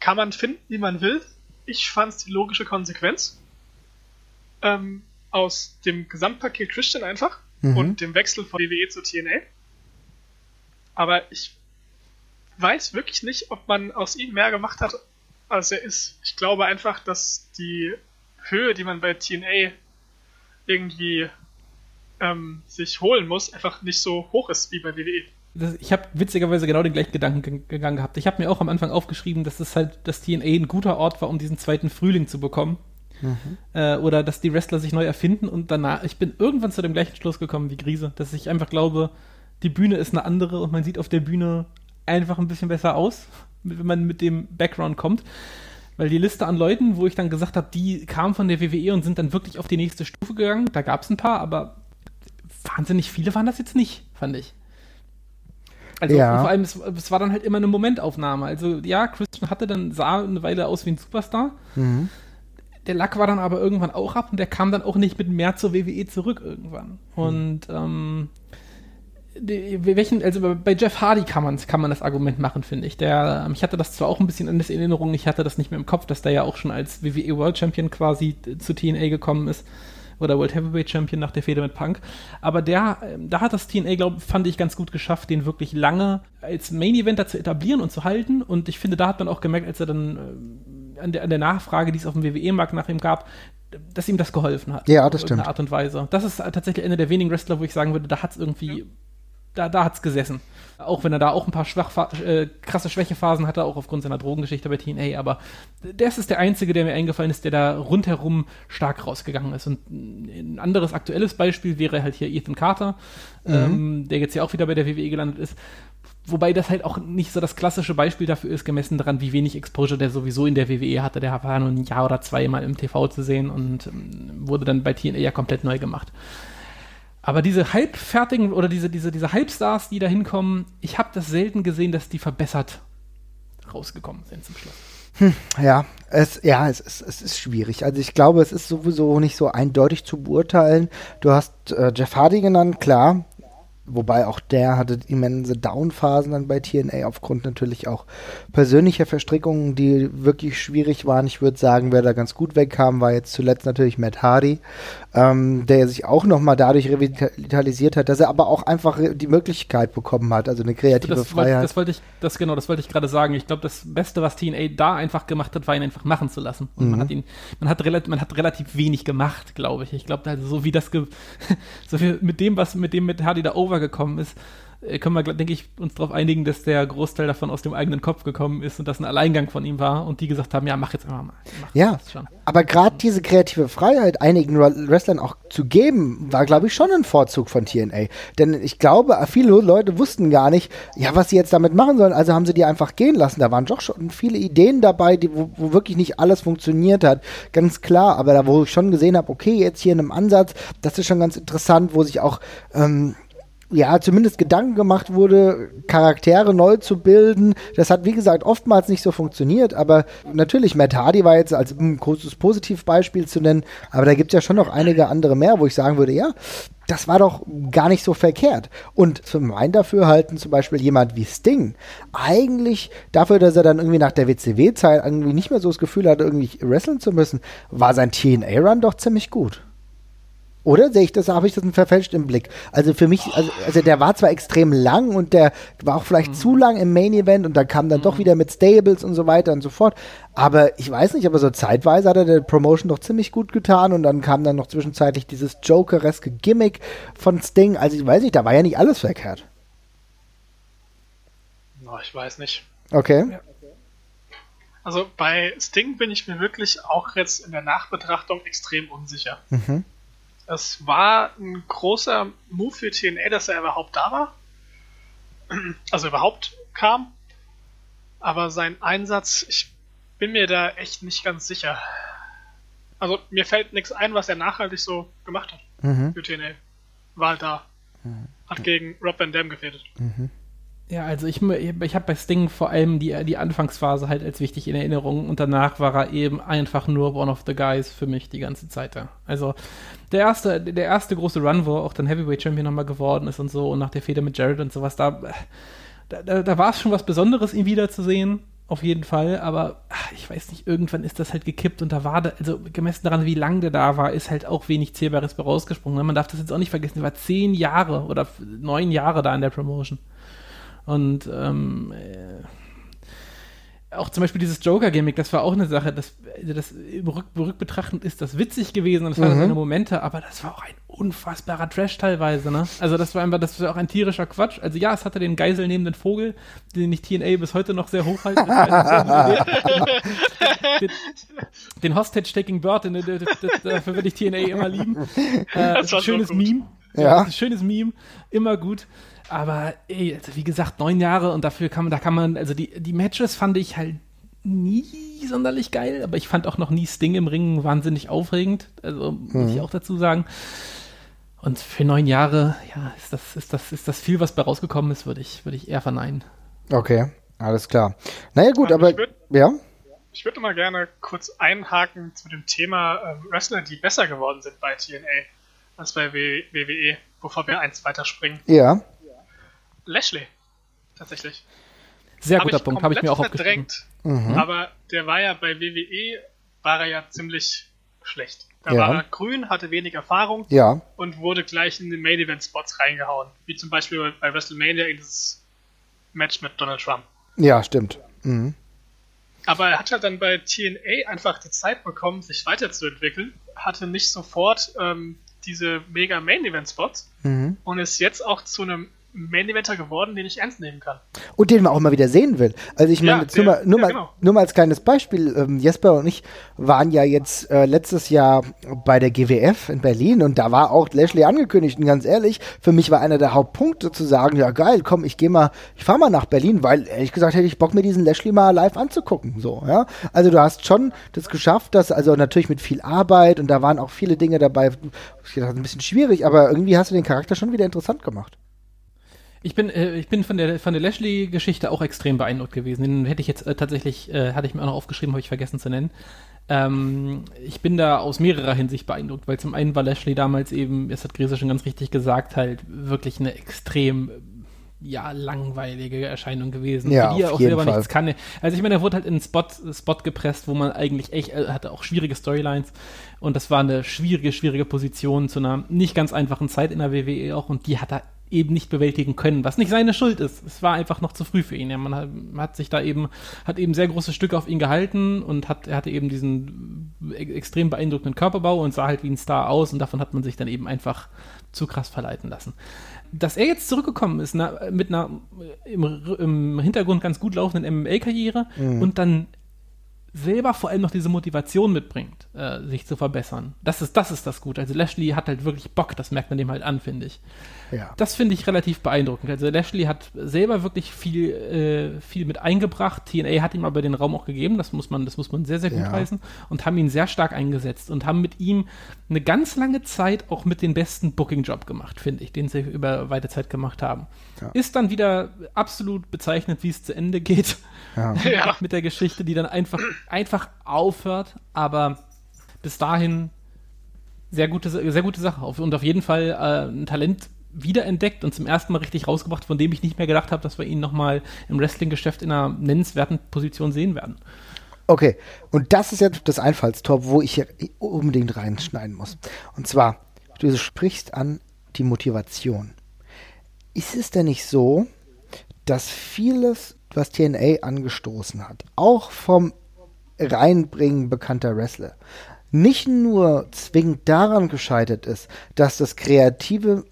Kann man finden, wie man will. Ich fand es die logische Konsequenz ähm, aus dem Gesamtpaket Christian einfach Mhm. und dem Wechsel von WWE zu TNA. Aber ich weiß wirklich nicht, ob man aus ihm mehr gemacht hat, als er ist. Ich glaube einfach, dass die Höhe, die man bei TNA irgendwie ähm, sich holen muss, einfach nicht so hoch ist wie bei WWE. Das, ich habe witzigerweise genau den gleichen Gedanken gegangen gehabt. Ich habe mir auch am Anfang aufgeschrieben, dass es halt das TNA ein guter Ort war, um diesen zweiten Frühling zu bekommen. Mhm. Äh, oder dass die Wrestler sich neu erfinden und danach, ich bin irgendwann zu dem gleichen Schluss gekommen wie Grise, dass ich einfach glaube, die Bühne ist eine andere und man sieht auf der Bühne einfach ein bisschen besser aus, wenn man mit dem Background kommt. Weil die Liste an Leuten, wo ich dann gesagt habe, die kamen von der WWE und sind dann wirklich auf die nächste Stufe gegangen, da gab es ein paar, aber wahnsinnig viele waren das jetzt nicht, fand ich. Also Ja. vor allem, es, es war dann halt immer eine Momentaufnahme. Also ja, Christian hatte dann, sah eine Weile aus wie ein Superstar. Der Lack war dann aber irgendwann auch ab und der kam dann auch nicht mit mehr zur WWE zurück irgendwann. Und ähm, die, welchen, also bei Jeff Hardy kann man, kann man das Argument machen, finde ich. Der, ähm, ich hatte das zwar auch ein bisschen anders in Erinnerung, ich hatte das nicht mehr im Kopf, dass der ja auch schon als WWE World Champion quasi zu TNA gekommen ist. Oder World Heavyweight Champion nach der Fehde mit Punk. Aber der, ähm, da hat das TNA, glaube fand ich, ganz gut geschafft, den wirklich lange als Main Eventer zu etablieren und zu halten. Und ich finde, da hat man auch gemerkt, als er dann ähm, an, der, an der Nachfrage, die es auf dem WWE-Markt nach ihm gab, dass ihm das geholfen hat. Ja, das stimmt. Art und Weise. Das ist tatsächlich einer der wenigen Wrestler, wo ich sagen würde, da hat es irgendwie, da, da hat es gesessen. Auch wenn er da auch ein paar äh, krasse Schwächephasen hatte, auch aufgrund seiner Drogengeschichte bei TNA, aber das ist der einzige, der mir eingefallen ist, der da rundherum stark rausgegangen ist. Und ein anderes aktuelles Beispiel wäre halt hier Ethan Carter, ähm, der jetzt ja auch wieder bei der WWE gelandet ist. Wobei das halt auch nicht so das klassische Beispiel dafür ist, gemessen daran, wie wenig Exposure der sowieso in der WWE hatte. Der war nur ein Jahr oder zwei mal im TV zu sehen und ähm, wurde dann bei TNA ja komplett neu gemacht. Aber diese halbfertigen oder diese, diese, diese Halbstars, die da hinkommen, ich habe das selten gesehen, dass die verbessert rausgekommen sind zum Schluss. Ja, es, ja, es, ist- es ist schwierig. Also ich glaube, es ist sowieso nicht so eindeutig zu beurteilen. Du hast äh, Jeff Hardy genannt, klar. Wobei auch der hatte immense Downphasen dann bei TNA aufgrund natürlich auch persönlicher Verstrickungen, die wirklich schwierig waren. Ich würde sagen, wer da ganz gut wegkam, war jetzt zuletzt natürlich Matt Hardy, ähm, der sich auch nochmal dadurch revitalisiert hat, dass er aber auch einfach die Möglichkeit bekommen hat, also eine kreative Das, Freiheit. das wollte ich, das genau, das wollte ich gerade sagen. Ich glaube, das Beste, was TNA da einfach gemacht hat, war ihn einfach machen zu lassen. Und Mhm. man hat ihn, man hat relativ, man hat relativ wenig gemacht, glaube ich. Ich glaube, also so wie das, ge [laughs] so viel mit dem, was mit dem mit Hardy da overgekommen ist, können wir, denke ich, uns darauf einigen, dass der Großteil davon aus dem eigenen Kopf gekommen ist und das ein Alleingang von ihm war und die gesagt haben, ja, mach jetzt einfach mal. Mach Ja, das schon. aber gerade diese kreative Freiheit einigen Wrestlern auch zu geben, war, glaube ich, schon ein Vorzug von TNA. Denn ich glaube, viele Leute wussten gar nicht, ja, was sie jetzt damit machen sollen. Also haben sie die einfach gehen lassen. Da waren doch schon viele Ideen dabei, die, wo, wo wirklich nicht alles funktioniert hat. Ganz klar. Aber da, wo ich schon gesehen habe, okay, jetzt hier in einem Ansatz, das ist schon ganz interessant, wo sich auch ähm, ja, zumindest Gedanken gemacht wurde, Charaktere neu zu bilden. Das hat, wie gesagt, oftmals nicht so funktioniert, aber natürlich, Matt Hardy war jetzt als ein großes Positivbeispiel zu nennen, aber da gibt es ja schon noch einige andere mehr, wo ich sagen würde, ja, das war doch gar nicht so verkehrt. Und für mein Dafürhalten zum Beispiel jemand wie Sting, eigentlich dafür, dass er dann irgendwie nach der WCW-Zeit irgendwie nicht mehr so das Gefühl hatte, irgendwie wrestlen zu müssen, war sein TNA-Run doch ziemlich gut. Oder sehe ich das, habe ich das verfälscht im Blick? Also für mich, also, also der war zwar extrem lang und der war auch vielleicht zu lang im Main Event und dann kam dann doch wieder mit Stables und so weiter und so fort. Aber ich weiß nicht, aber so zeitweise hat er der Promotion doch ziemlich gut getan und dann kam dann noch zwischenzeitlich dieses Jokereske Gimmick von Sting. Also ich weiß nicht, da war ja nicht alles verkehrt. Oh, ich weiß nicht. Okay. Also bei Sting bin ich mir wirklich auch jetzt in der Nachbetrachtung extrem unsicher. Mhm. Es war ein großer Move für TNA, dass er überhaupt da war. Also überhaupt kam. Aber sein Einsatz, ich bin mir da echt nicht ganz sicher. Also mir fällt nichts ein, was er nachhaltig so gemacht hat Mhm. für TNA. War halt da. Hat gegen Rob Van Dam gefädelt. Ja, also ich, ich habe bei Sting vor allem die, die Anfangsphase halt als wichtig in Erinnerung und danach war er eben einfach nur one of the guys für mich die ganze Zeit da. Also der erste, der erste große Run, wo er auch dann Heavyweight Champion nochmal geworden ist und so und nach der Fehde mit Jared und sowas, da, da, da, war es schon was Besonderes, ihn wiederzusehen. Auf jeden Fall, aber ach, ich weiß nicht, irgendwann ist das halt gekippt und da war, da, also gemessen daran, wie lang der da war, ist halt auch wenig Zählbares bei rausgesprungen. Man darf das jetzt auch nicht vergessen, der war zehn Jahre oder neun Jahre da in der Promotion. Und ähm, äh, auch zum Beispiel dieses Joker-Gimmick, das war auch eine Sache, das, also das rückbetrachtend ist das witzig gewesen und es Mhm. hatte seine Momente, aber das war auch ein unfassbarer Trash teilweise, ne? Also das war einfach, das war auch ein tierischer Quatsch. Also ja, es hatte den geiselnehmenden Vogel, den ich TNA bis heute noch sehr hoch halte. [laughs] den, den Hostage-Taking Bird, den, den, dafür würde ich TNA immer lieben. Äh, schönes Meme. Ja. Ein schönes Meme, immer gut. Aber ey, also wie gesagt, neun Jahre und dafür kann man, da kann man, also die, die Matches fand ich halt nie sonderlich geil, aber ich fand auch noch nie Sting im Ring wahnsinnig aufregend. Also muss mhm. ich auch dazu sagen. Und für neun Jahre, ja, ist das, ist das, ist das viel, was bei rausgekommen ist, würde ich, würde ich eher verneinen. Okay, alles klar. Naja, gut, aber, aber würd, ja. Ich würde mal gerne kurz einhaken zu dem Thema äh, Wrestler, die besser geworden sind bei TNA als bei WWE, bevor wir eins weiterspringen. Ja. Lashley, tatsächlich. Sehr guter Punkt, habe ich mir auch aufgeschrieben. Mhm. Aber der war ja bei WWE, war er ja ziemlich schlecht. Da ja. war er grün, hatte wenig Erfahrung ja. und wurde gleich in den Main Event Spots reingehauen. Wie zum Beispiel bei WrestleMania in dieses Match mit Donald Trump. Ja, stimmt. Mhm. Aber er hat halt dann bei TNA einfach die Zeit bekommen, sich weiterzuentwickeln, hatte nicht sofort ähm, diese mega Main Event Spots mhm. und ist jetzt auch zu einem Main Eventer geworden, den ich ernst nehmen kann. Und den man auch mal wieder sehen will. Also ich meine, ja, nur, mal, nur, ja, mal, genau. nur mal als kleines Beispiel, ähm, Jesper und ich waren ja jetzt äh, letztes Jahr bei der GWF in Berlin und da war auch Lashley angekündigt und ganz ehrlich, für mich war einer der Hauptpunkte zu sagen, ja geil, komm, ich gehe mal, ich fahre mal nach Berlin, weil ehrlich gesagt hätte ich Bock mir diesen Lashley mal live anzugucken, so, ja. Also du hast schon das geschafft, dass, also natürlich mit viel Arbeit und da waren auch viele Dinge dabei, ich dachte, ein bisschen schwierig, aber irgendwie hast du den Charakter schon wieder interessant gemacht. Ich bin, äh, ich bin von der, von der Lashley-Geschichte auch extrem beeindruckt gewesen. Den hätte ich jetzt äh, tatsächlich, äh, hatte ich mir auch noch aufgeschrieben, habe ich vergessen zu nennen. Ähm, ich bin da aus mehrerer Hinsicht beeindruckt, weil zum einen war Lashley damals eben, es hat Grise schon ganz richtig gesagt, halt wirklich eine extrem ja, langweilige Erscheinung gewesen, ja, die er auch selber Fall. nichts kann. Also ich meine, er wurde halt in einen Spot, Spot gepresst, wo man eigentlich echt, er hatte auch schwierige Storylines und das war eine schwierige, schwierige Position zu einer nicht ganz einfachen Zeit in der WWE auch und die hat er eben nicht bewältigen können, was nicht seine Schuld ist. Es war einfach noch zu früh für ihn. Ja, man hat, hat, sich da eben, hat eben sehr große Stücke auf ihn gehalten und hat, er hatte eben diesen extrem beeindruckenden Körperbau und sah halt wie ein Star aus und davon hat man sich dann eben einfach zu krass verleiten lassen. Dass er jetzt zurückgekommen ist na, mit einer im, im, Hintergrund ganz gut laufenden MMA-Karriere mhm. und dann selber vor allem noch diese Motivation mitbringt, äh, sich zu verbessern. Das ist, das ist das Gute. Also Lashley hat halt wirklich Bock, das merkt man dem halt an, finde ich. Ja. Das finde ich relativ beeindruckend. Also Lashley hat selber wirklich viel, äh, viel mit eingebracht. TNA hat ihm aber den Raum auch gegeben, das muss man, das muss man sehr, sehr gut ja. heißen und haben ihn sehr stark eingesetzt und haben mit ihm eine ganz lange Zeit auch mit den besten Booking-Job gemacht, finde ich, den sie über weite Zeit gemacht haben. Ja. Ist dann wieder absolut bezeichnet, wie es zu Ende geht. Ja. [laughs] mit der Geschichte, die dann einfach, einfach aufhört, aber bis dahin sehr gute, sehr gute Sache. Und auf jeden Fall äh, ein Talent wiederentdeckt und zum ersten Mal richtig rausgebracht, von dem ich nicht mehr gedacht habe, dass wir ihn nochmal im Wrestling-Geschäft in einer nennenswerten Position sehen werden. Okay, und das ist jetzt das Einfallstor, wo ich hier unbedingt reinschneiden muss. Und zwar, du sprichst an die Motivation. Ist es denn nicht so, dass vieles, was TNA angestoßen hat, auch vom Reinbringen bekannter Wrestler, nicht nur zwingend daran gescheitert ist, dass das kreative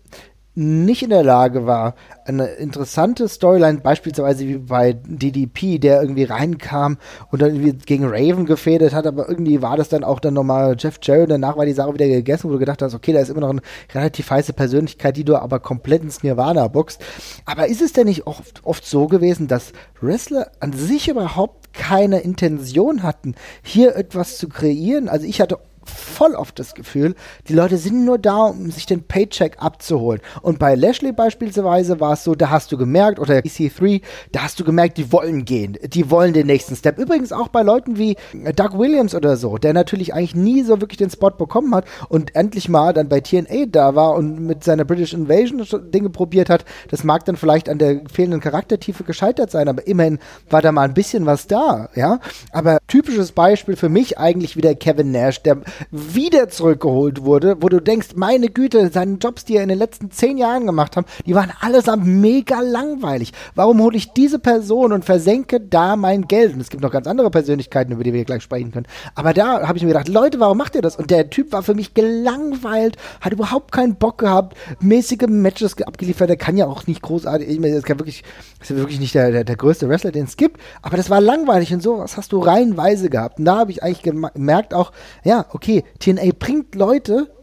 nicht in der Lage war, eine interessante Storyline, beispielsweise wie bei DDP, der irgendwie reinkam und dann irgendwie gegen Raven gefädet hat, aber irgendwie war das dann auch dann nochmal Jeff Jarrett, danach war die Sache wieder gegessen, wo du gedacht hast, okay, da ist immer noch eine relativ heiße Persönlichkeit, die du aber komplett ins Nirvana boxst. Aber ist es denn nicht oft, oft so gewesen, dass Wrestler an sich überhaupt keine Intention hatten, hier etwas zu kreieren? Also ich hatte voll oft das Gefühl, die Leute sind nur da, um sich den Paycheck abzuholen. Und bei Lashley beispielsweise war es so, da hast du gemerkt, oder EC3, da hast du gemerkt, die wollen gehen, die wollen den nächsten Step. Übrigens auch bei Leuten wie Doug Williams oder so, der natürlich eigentlich nie so wirklich den Spot bekommen hat und endlich mal dann bei TNA da war und mit seiner British Invasion Dinge probiert hat. Das mag dann vielleicht an der fehlenden Charaktertiefe gescheitert sein, aber immerhin war da mal ein bisschen was da, ja. Aber typisches Beispiel für mich eigentlich wieder Kevin Nash, der wieder zurückgeholt wurde, wo du denkst, meine Güte, seine Jobs, die er in den letzten zehn Jahren gemacht hat, die waren allesamt mega langweilig. Warum hole ich diese Person und versenke da mein Geld? Und es gibt noch ganz andere Persönlichkeiten, über die wir gleich sprechen können. Aber da habe ich mir gedacht, Leute, warum macht ihr das? Und der Typ war für mich gelangweilt, hat überhaupt keinen Bock gehabt, mäßige Matches abgeliefert. Der kann ja auch nicht großartig, ich meine, das kann wirklich, das ist wirklich nicht der, der, der größte Wrestler, den es gibt. Aber das war langweilig und sowas hast du reihenweise gehabt. Und da habe ich eigentlich gemerkt auch, ja, okay, TNA bringt Leute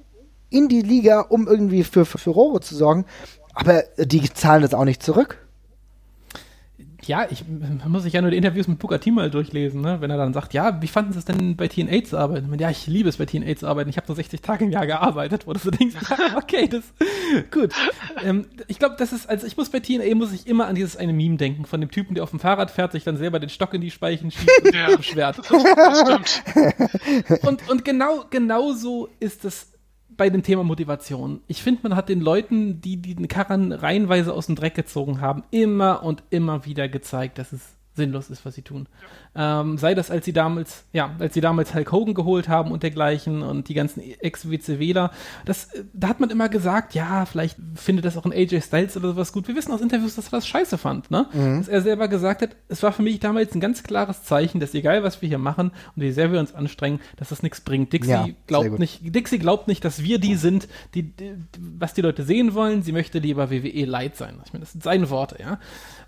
in die Liga, um irgendwie für, für Furore zu sorgen, aber die zahlen das auch nicht zurück ja, ich muss sich ja nur die Interviews mit Booker T mal durchlesen, ne? wenn er dann sagt, ja, wie fanden Sie es denn bei TNA zu arbeiten? Meine, ja, ich liebe es bei TNA zu arbeiten. Ich habe nur 60 Tage im Jahr gearbeitet, wo du so denkst, [laughs] okay, das gut. Ähm, ich glaube, das ist, also ich muss bei TNA muss ich immer an dieses eine Meme denken von dem Typen, der auf dem Fahrrad fährt, sich dann selber den Stock in die Speichen schiebt und ja. beschwert. [laughs] und, und genau, genau so ist es bei dem Thema Motivation. Ich finde, man hat den Leuten, die, die den Karren reihenweise aus dem Dreck gezogen haben, immer und immer wieder gezeigt, dass es sinnlos ist, was sie tun. Ähm, sei das, als sie damals, ja, als sie damals Hulk Hogan geholt haben und dergleichen und die ganzen Ex-WCWler, das, äh, da hat man immer gesagt, ja, vielleicht findet das auch ein AJ Styles oder sowas gut. Wir wissen aus Interviews, dass er das scheiße fand, ne? Mhm. Dass er selber gesagt hat, es war für mich damals ein ganz klares Zeichen, dass egal was wir hier machen und wie sehr wir uns anstrengen, dass das nichts bringt. Dixie ja, glaubt nicht, Dixie glaubt nicht, dass wir die sind, die, die, was die Leute sehen wollen. Sie möchte lieber WWE Light sein. Ich meine, das sind seine Worte, ja.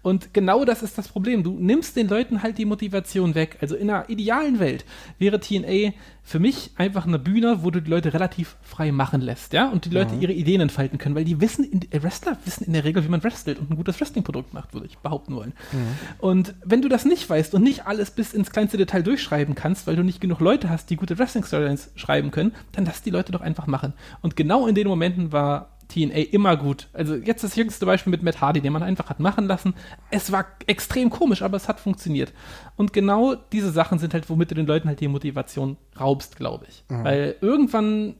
Und genau das ist das Problem. Du nimmst den Leuten halt die Motivation weg. Also in einer idealen Welt wäre TNA für mich einfach eine Bühne, wo du die Leute relativ frei machen lässt, ja, und die Leute mhm. ihre Ideen entfalten können, weil die wissen, in, äh, Wrestler wissen in der Regel, wie man wrestelt und ein gutes Wrestling-Produkt macht, würde ich behaupten wollen. Mhm. Und wenn du das nicht weißt und nicht alles bis ins kleinste Detail durchschreiben kannst, weil du nicht genug Leute hast, die gute Wrestling-Storylines schreiben können, dann lass die Leute doch einfach machen. Und genau in den Momenten war TNA immer gut. Also jetzt das jüngste Beispiel mit Matt Hardy, den man einfach hat machen lassen. Es war extrem komisch, aber es hat funktioniert. Und genau diese Sachen sind halt, womit du den Leuten halt die Motivation raubst, glaube ich. Mhm. Weil irgendwann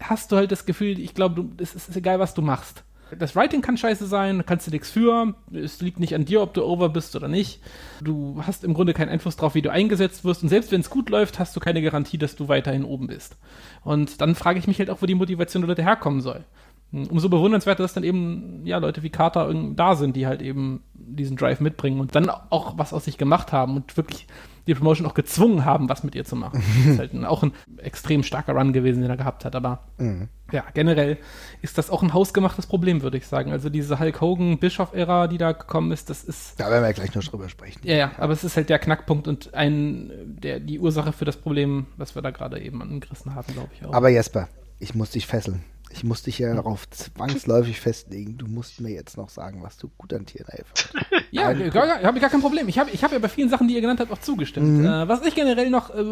hast du halt das Gefühl, ich glaube, es ist egal, was du machst. Das Writing kann scheiße sein, kannst du nichts für. Es liegt nicht an dir, ob du over bist oder nicht. Du hast im Grunde keinen Einfluss darauf, wie du eingesetzt wirst. Und selbst wenn es gut läuft, hast du keine Garantie, dass du weiterhin oben bist. Und dann frage ich mich halt auch, wo die Motivation der Leute herkommen soll. Umso bewundernswerter, dass dann eben ja Leute wie Carter da sind, die halt eben diesen Drive mitbringen und dann auch was aus sich gemacht haben und wirklich die Promotion auch gezwungen haben, was mit ihr zu machen. das ist halt ein, auch ein extrem starker Run gewesen, den er gehabt hat. Aber mhm. ja, generell ist das auch ein hausgemachtes Problem, würde ich sagen. Also diese Hulk Hogan-Bischof-Ära, die da gekommen ist, das ist. Da werden wir gleich noch drüber sprechen. Ja, ja, aber es ist halt der Knackpunkt und ein, der, die Ursache für das Problem, was wir da gerade eben angerissen haben, glaube ich auch. Aber Jesper, ich muss dich fesseln. Ich muss dich ja darauf zwangsläufig festlegen. Du musst mir jetzt noch sagen, was du gut an TNA fandest. [laughs] Ja, habe ich gar kein Problem. Ich habe ich hab ja bei vielen Sachen, die ihr genannt habt, auch zugestimmt. Mhm. Äh, was ich generell noch äh,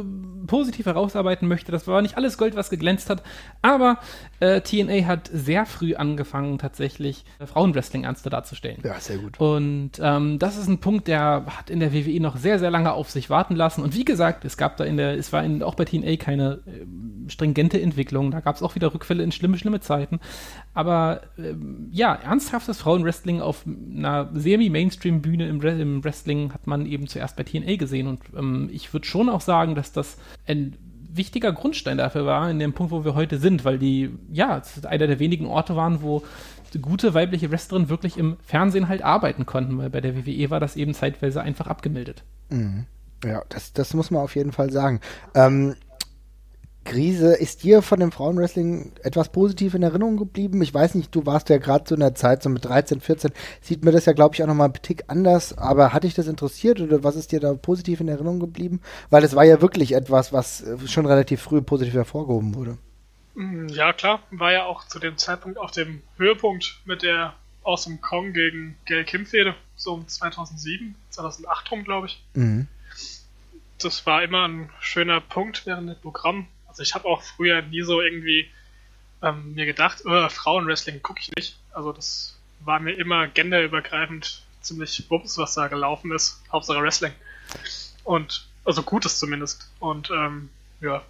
positiv herausarbeiten möchte, das war nicht alles Gold, was geglänzt hat, aber äh, TNA hat sehr früh angefangen, tatsächlich äh, Frauenwrestling ernster darzustellen. Ja, sehr gut. Und ähm, das ist ein Punkt, der hat in der WWE noch sehr, sehr lange auf sich warten lassen. Und wie gesagt, es gab da in der, es war in, auch bei TNA keine äh, stringente Entwicklung. Da gab es auch wieder Rückfälle in schlimme, schlimme Zeiten. Aber ähm, ja, ernsthaftes Frauenwrestling auf einer semi-Mainstream-Bühne im, im, Wrestling hat man eben zuerst bei TNA gesehen. Und ähm, ich würde schon auch sagen, dass das ein wichtiger Grundstein dafür war, in dem Punkt, wo wir heute sind, weil die, ja, einer der wenigen Orte waren, wo gute weibliche Wrestlerinnen wirklich im Fernsehen halt arbeiten konnten, weil bei der WWE war das eben zeitweise einfach abgemeldet. Mhm. Ja, das, das muss man auf jeden Fall sagen. Ähm, Krise, ist dir von dem Frauenwrestling etwas positiv in Erinnerung geblieben? Ich weiß nicht, du warst ja gerade so in der Zeit, so mit 13, 14, sieht mir das ja, glaube ich, auch nochmal ein Tick anders, aber hat dich das interessiert oder was ist dir da positiv in Erinnerung geblieben? Weil es war ja wirklich etwas, was äh, schon relativ früh positiv hervorgehoben wurde. Mm, ja, klar, war ja auch zu dem Zeitpunkt auf dem Höhepunkt mit der Awesome Kong gegen Gail Kim-Fehde, so um 2007, 2008 rum, glaube ich. Mhm. Das war immer ein schöner Punkt während dem Programm also ich habe auch früher nie so irgendwie ähm, mir gedacht, oh, Frauenwrestling gucke ich nicht. Also das war mir immer genderübergreifend ziemlich bums, was da gelaufen ist. Hauptsache Wrestling. Und also Gutes zumindest. Und ähm, ja.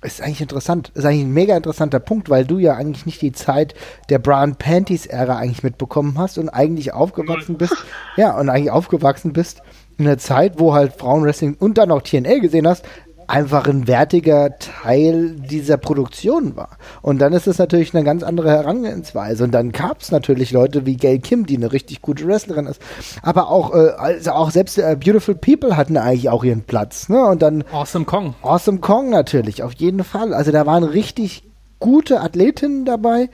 Ist eigentlich interessant, ist eigentlich ein mega interessanter Punkt, weil du ja eigentlich nicht die Zeit der Brown Panties Ära eigentlich mitbekommen hast und eigentlich aufgewachsen bist. Ja, und eigentlich aufgewachsen bist in einer Zeit, wo halt Frauenwrestling und dann auch TNA gesehen hast, einfach ein wertiger Teil dieser Produktion war. Und dann ist es natürlich eine ganz andere Herangehensweise. Und dann gab es natürlich Leute wie Gail Kim, die eine richtig gute Wrestlerin ist. Aber auch, äh, also auch selbst äh, Beautiful People hatten eigentlich auch ihren Platz. Ne? Und dann Awesome Kong. Awesome Kong natürlich, auf jeden Fall. Also da waren richtig gute Athletinnen dabei.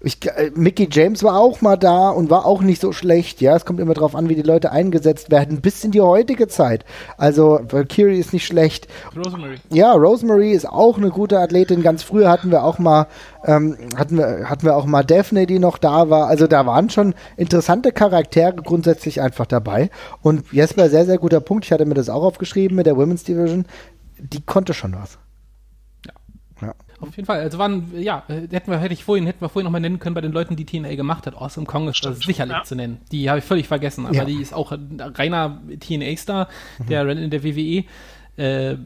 Ich, äh, Mickey James war auch mal da und war auch nicht so schlecht. Ja, es kommt immer darauf an, wie die Leute eingesetzt werden, bis in die heutige Zeit. Also Valkyrie ist nicht schlecht. Rosemary. Ja, Rosemary ist auch eine gute Athletin. Ganz früher hatten wir auch mal ähm, hatten wir hatten wir auch mal Daphne, die noch da war. Also da waren schon interessante Charaktere grundsätzlich einfach dabei. Und Jesper, sehr sehr guter Punkt. Ich hatte mir das auch aufgeschrieben mit der Women's Division. Die konnte schon was. Auf jeden Fall. Also waren, ja, äh, hätten wir, hätte ich vorhin, hätten wir vorhin nochmal nennen können bei den Leuten, die TNA gemacht hat. Awesome Kong ist das sicherlich ja. zu nennen. Die habe ich völlig vergessen, aber ja. die ist auch ein reiner TNA-Star, mhm. der in der WWE äh,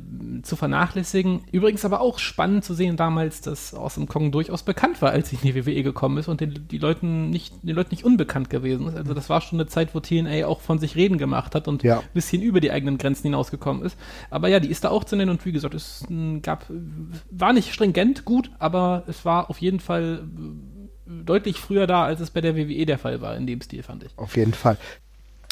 zu vernachlässigen. Übrigens aber auch spannend zu sehen damals, dass Awesome Kong durchaus bekannt war, als sie in die WWE gekommen ist und den, die Leuten nicht, den Leuten nicht unbekannt gewesen ist. Also das war schon eine Zeit, wo TNA auch von sich reden gemacht hat und ja. ein bisschen über die eigenen Grenzen hinausgekommen ist. Aber ja, die ist da auch zu nennen und wie gesagt, es gab, war nicht stringent gut, aber es war auf jeden Fall deutlich früher da, als es bei der WWE der Fall war, in dem Stil, fand ich. Auf jeden Fall.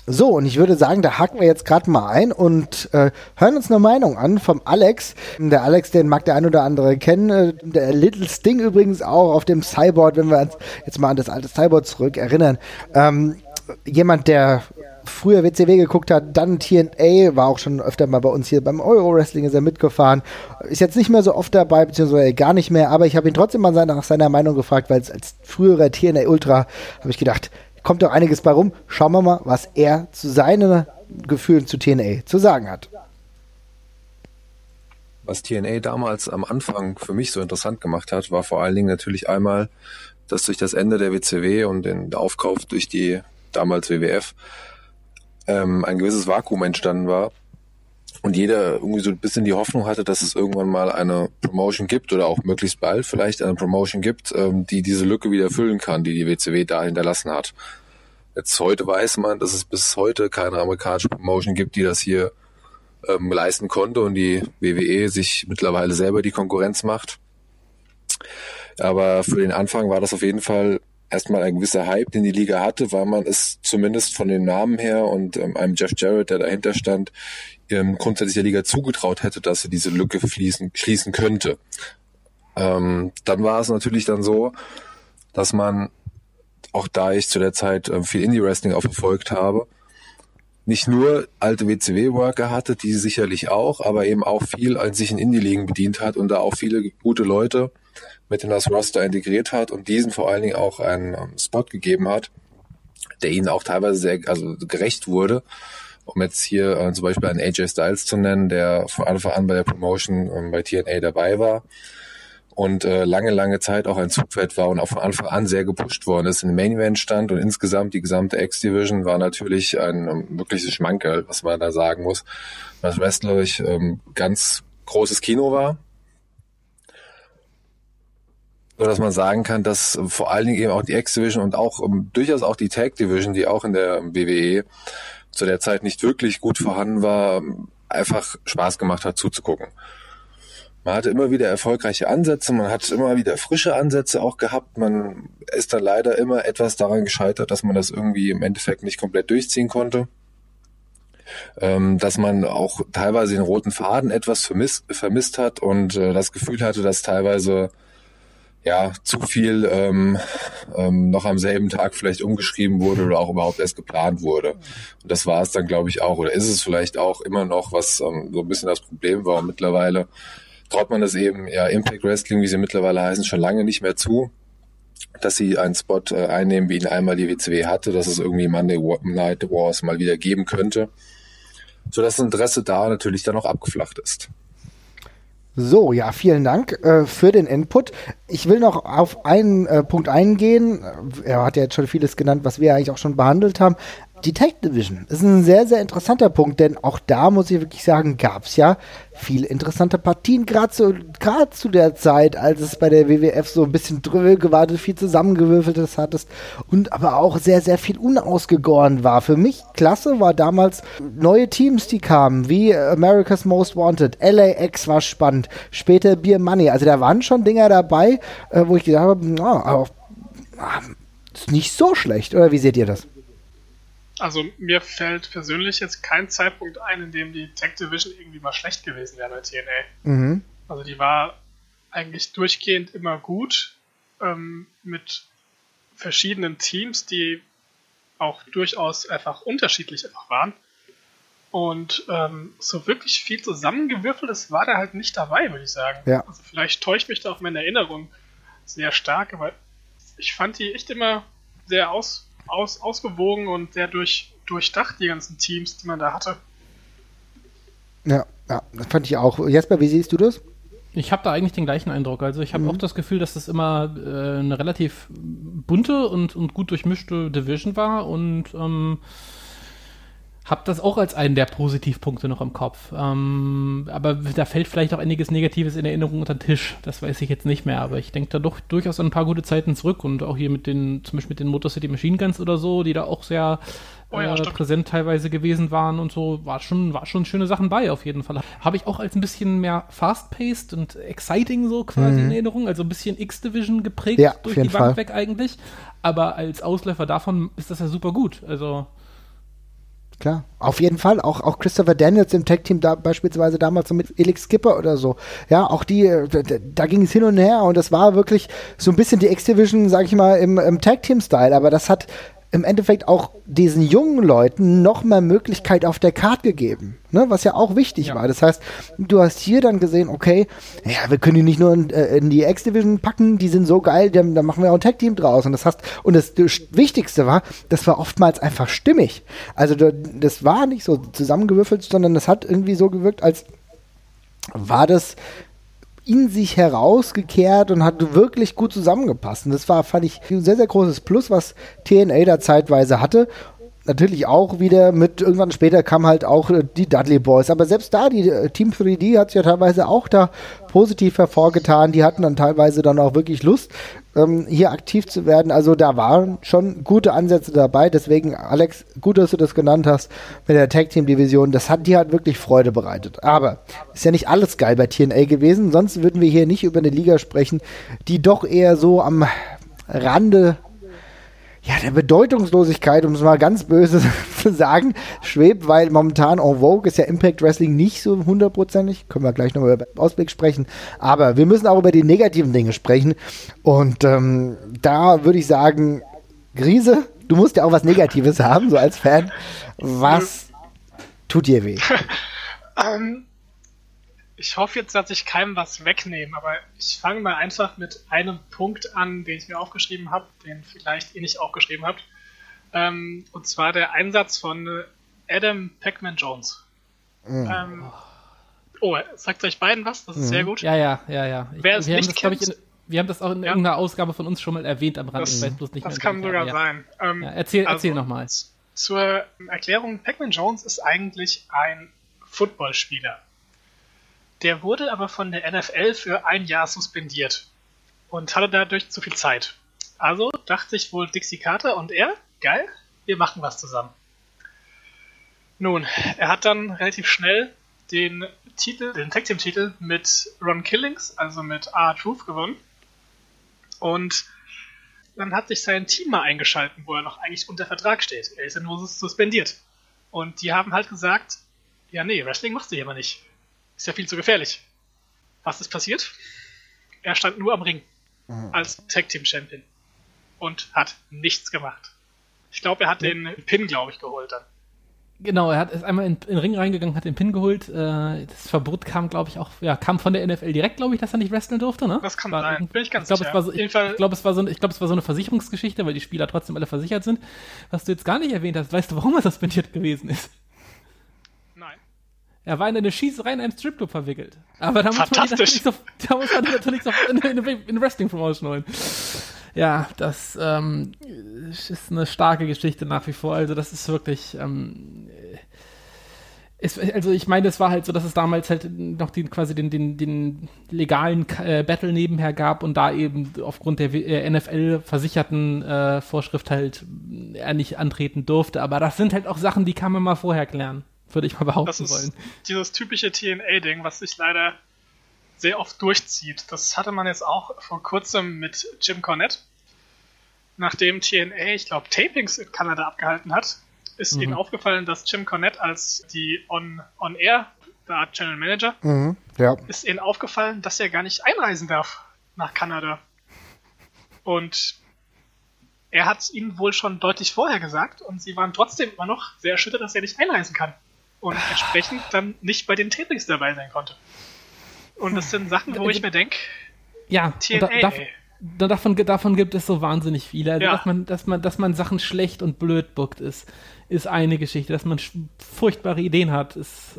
So, und ich würde sagen, da haken wir jetzt gerade mal ein und äh, hören uns eine Meinung an vom Alex. Der Alex, den mag der ein oder andere kennen. Äh, der Little Sting übrigens auch auf dem Cyborg, wenn wir uns jetzt mal an das alte Cyborg zurück erinnern. Ähm, jemand, der früher WCW geguckt hat, dann TNA, war auch schon öfter mal bei uns hier beim Euro-Wrestling, ist er mitgefahren. Ist jetzt nicht mehr so oft dabei, beziehungsweise gar nicht mehr, aber ich habe ihn trotzdem mal nach seiner Meinung gefragt, weil als früherer TNA Ultra habe ich gedacht, kommt doch einiges bei rum. Schauen wir mal, was er zu seinen Gefühlen zu TNA zu sagen hat. Was TNA damals am Anfang für mich so interessant gemacht hat, war vor allen Dingen natürlich einmal, dass durch das Ende der WCW und den Aufkauf durch die damals WWF ähm, ein gewisses Vakuum entstanden war, und jeder irgendwie so ein bisschen die Hoffnung hatte, dass es irgendwann mal eine Promotion gibt oder auch möglichst bald vielleicht eine Promotion gibt, ähm, die diese Lücke wieder füllen kann, die die WCW da hinterlassen hat. Jetzt heute weiß man, dass es bis heute keine amerikanische Promotion gibt, die das hier ähm, leisten konnte und die WWE sich mittlerweile selber die Konkurrenz macht. Aber für den Anfang war das auf jeden Fall erstmal ein gewisser Hype, den die Liga hatte, weil man es zumindest von den Namen her und ähm, einem Jeff Jarrett, der dahinter stand, ähm, grundsätzlich der Liga zugetraut hätte, dass sie diese Lücke fließen, schließen könnte. Ähm, dann war es natürlich dann so, dass man, auch da ich zu der Zeit äh, viel Indie-Wrestling auch verfolgt habe, nicht nur alte WCW-Worker hatte, die sicherlich auch, aber eben auch viel an sich in Indie-Ligen bedient hat und da auch viele gute Leute mit in das Roster integriert hat und diesen vor allen Dingen auch einen ähm, Spot gegeben hat, der ihnen auch teilweise sehr also gerecht wurde um jetzt hier äh, zum Beispiel einen AJ Styles zu nennen, der von Anfang an bei der Promotion ähm, bei TNA dabei war und äh, lange, lange Zeit auch ein Zugpferd war und auch von Anfang an sehr gepusht worden ist, in dem Main Event stand und insgesamt die gesamte X-Division war natürlich ein ähm, wirkliches Schmankerl, was man da sagen muss, was wrestlerisch ähm, ganz großes Kino war. So dass man sagen kann, dass vor allen Dingen eben auch die X-Division und auch um, ähm, durchaus auch die Tag-Division, die auch in der WWE zu der Zeit nicht wirklich gut vorhanden war, einfach Spaß gemacht hat zuzugucken. Man hatte immer wieder erfolgreiche Ansätze, man hat immer wieder frische Ansätze auch gehabt. Man ist dann leider immer etwas daran gescheitert, dass man das irgendwie im Endeffekt nicht komplett durchziehen konnte. Ähm, dass man auch teilweise den roten Faden etwas vermisst, vermisst hat und äh, das Gefühl hatte, dass teilweise ja zu viel ähm, ähm, noch am selben Tag vielleicht umgeschrieben wurde oder auch überhaupt erst geplant wurde. Und das war es dann, glaube ich, auch. Oder ist es vielleicht auch immer noch, was ähm, so ein bisschen das Problem war. Und mittlerweile traut man das eben, ja, Impact Wrestling, wie sie mittlerweile heißen, schon lange nicht mehr zu, dass sie einen Spot äh, einnehmen, wie ihn einmal die WCW hatte, dass es irgendwie Monday Night Wars mal wieder geben könnte. So dass das Interesse da natürlich dann auch abgeflacht ist. So, ja, vielen Dank äh, für den Input. Ich will noch auf einen äh, Punkt eingehen. Er hat ja jetzt schon vieles genannt, was wir eigentlich auch schon behandelt haben. Die Tag Division ist ein sehr, sehr interessanter Punkt, denn auch da muss ich wirklich sagen, gab es ja viele interessante Partien, gerade zu, zu der Zeit, als es bei der WWF so ein bisschen dröge war, du viel zusammengewürfeltes hattest und aber auch sehr, sehr viel unausgegoren war. Für mich klasse war damals neue Teams, die kamen, wie America's Most Wanted, LAX war spannend, später Beer Money, also da waren schon Dinger dabei, äh, wo ich gedacht habe, na, ist nicht so schlecht, oder wie seht ihr das? Also mir fällt persönlich jetzt kein Zeitpunkt ein, in dem die Tech Division irgendwie mal schlecht gewesen wäre bei TNA. Mhm. Also die war eigentlich durchgehend immer gut ähm, mit verschiedenen Teams, die auch durchaus einfach unterschiedlich einfach waren. Und ähm, so wirklich viel zusammengewürfeltes war da halt nicht dabei, würde ich sagen. Ja. Also vielleicht täuscht mich da auch meine Erinnerung sehr stark, aber ich fand die echt immer sehr aus, aus, ausgewogen und sehr durch, durchdacht, die ganzen Teams, die man da hatte. Ja, ja, das fand ich auch. Jesper, wie siehst du das? Ich habe da eigentlich den gleichen Eindruck. Also ich habe mhm. auch das Gefühl, dass das immer äh, eine relativ bunte und, und gut durchmischte Division war und ähm, habe das auch als einen der Positivpunkte noch im Kopf. Ähm, aber da fällt vielleicht auch einiges Negatives in Erinnerung unter den Tisch. Das weiß ich jetzt nicht mehr. Aber ich denke da doch durchaus an ein paar gute Zeiten zurück und auch hier mit den, zum Beispiel mit den Motor City Machine Guns oder so, die da auch sehr oh ja, äh, präsent teilweise gewesen waren und so, war schon, war schon schöne Sachen bei auf jeden Fall. Habe ich auch als ein bisschen mehr fast-paced und exciting so quasi mhm. in Erinnerung, also ein bisschen X-Division geprägt ja, durch die Bank Fall. weg eigentlich. Aber als Ausläufer davon ist das ja super gut. Also klar. Auf jeden Fall. Auch, auch Christopher Daniels im Tag-Team da beispielsweise damals so mit Elix Skipper oder so. Ja, auch die, äh, da, da ging es hin und her und das war wirklich so ein bisschen die X-Division, sag ich mal, im, im Tag-Team-Style. Aber das hat im Endeffekt auch diesen jungen Leuten noch mehr Möglichkeit auf der Karte gegeben, ne? was ja auch wichtig ja. war. Das heißt, du hast hier dann gesehen, okay, ja, wir können die nicht nur in, äh, in die X-Division packen, die sind so geil, da machen wir auch ein Tag-Team draus. Und das heißt, und das, das, Wichtigste war, das war oftmals einfach stimmig. Also das war nicht so zusammengewürfelt, sondern das hat irgendwie so gewirkt, als war das in sich herausgekehrt und hat wirklich gut zusammengepasst. Und das war, fand ich, ein sehr, sehr großes Plus, was TNA da zeitweise hatte natürlich auch wieder mit, irgendwann später kam halt auch äh, die Dudley Boys. Aber selbst da, die äh, Team 3D hat sich ja teilweise auch da positiv hervorgetan. Die hatten dann teilweise dann auch wirklich Lust, ähm, hier aktiv zu werden. Also da waren schon gute Ansätze dabei. Deswegen, Alex, gut, dass du das genannt hast mit der Tag Team Division. Das hat dir halt wirklich Freude bereitet. Aber ist ja nicht alles geil bei TNA gewesen. Sonst würden wir hier nicht über eine Liga sprechen, die doch eher so am Rande ja, der Bedeutungslosigkeit, um es mal ganz böse [laughs] zu sagen, schwebt, weil momentan en vogue ist ja Impact Wrestling nicht so hundertprozentig. Können wir gleich nochmal über Ausblick sprechen. Aber wir müssen auch über die negativen Dinge sprechen. Und ähm, da würde ich sagen, Grise, du musst ja auch was Negatives haben, so als Fan. Was tut dir weh? [laughs] ähm, ich hoffe jetzt, dass ich keinem was wegnehme, aber ich fange mal einfach mit einem Punkt an, den ich mir aufgeschrieben habe, den vielleicht ihr nicht aufgeschrieben habt. Ähm, und zwar der Einsatz von Adam Pac-Man Jones. Mhm. Ähm, oh, sagt euch beiden was? Das ist mhm. sehr gut. Ja, ja, ja, ja. Wer es wir, nicht haben das, kennt, in, wir haben das auch in ja. irgendeiner Ausgabe von uns schon mal erwähnt am Rand. Das, das kann sogar ja. sein. Ähm, ja, erzähl, also, erzähl nochmal. Zur Erklärung, Pac-Man Jones ist eigentlich ein Footballspieler. Der wurde aber von der NFL für ein Jahr suspendiert und hatte dadurch zu viel Zeit. Also dachte sich wohl Dixie Carter und er, geil, wir machen was zusammen. Nun, er hat dann relativ schnell den Titel, den Tag Team Titel mit Ron Killings, also mit R Truth gewonnen. Und dann hat sich sein Team mal eingeschalten, wo er noch eigentlich unter Vertrag steht. Er ist ja nur suspendiert. Und die haben halt gesagt, ja nee, Wrestling machst du hier aber nicht. Ist ja viel zu gefährlich. Was ist passiert? Er stand nur am Ring mhm. als Tag Team Champion und hat nichts gemacht. Ich glaube, er hat den Pin, glaube ich, geholt dann. Genau, er hat ist einmal in, in den Ring reingegangen, hat den Pin geholt. Äh, das Verbot kam, glaube ich, auch, ja, kam von der NFL direkt, glaube ich, dass er nicht wresteln durfte, ne? Das kann war, sein, bin ich ganz ich glaub, sicher. Es war so, ich, ich glaube, es, war so, glaub, es war so eine Versicherungsgeschichte, weil die Spieler trotzdem alle versichert sind. Was du jetzt gar nicht erwähnt hast, weißt du, warum er suspendiert gewesen ist? Er war in eine Schießerei in einem Stripclub verwickelt. Aber da muss man natürlich so, da muss man natürlich so in, in, in Wrestling Promotion holen. Ja, das ähm, ist eine starke Geschichte nach wie vor. Also das ist wirklich. Ähm, es, also ich meine, es war halt so, dass es damals halt noch den, quasi den, den, den legalen äh, Battle nebenher gab und da eben aufgrund der äh, NFL versicherten äh, Vorschrift halt er nicht antreten durfte. Aber das sind halt auch Sachen, die kann man mal vorher klären, würde ich mal behaupten Das ist wollen. dieses typische TNA-Ding, was sich leider sehr oft durchzieht. Das hatte man jetzt auch vor kurzem mit Jim Cornette. Nachdem TNA, ich glaube, Tapings in Kanada abgehalten hat, ist Mhm. ihnen aufgefallen, dass Jim Cornette als die On, on Air, der Art General Manager, Mhm. Ja. ist ihnen aufgefallen, dass er gar nicht einreisen darf nach Kanada. Und er hat es ihnen wohl schon deutlich vorher gesagt und sie waren trotzdem immer noch sehr erschüttert, dass er nicht einreisen kann. Und entsprechend dann nicht bei den Tapings dabei sein konnte. Und das sind Sachen, wo ich mir denke, Ja, TNA, da, da, ey. da, davon, davon gibt es so wahnsinnig viele. Also, Ja. dass, man, dass, man, dass man Sachen schlecht und blöd bookt, ist, ist eine Geschichte. Dass man furchtbare Ideen hat, ist,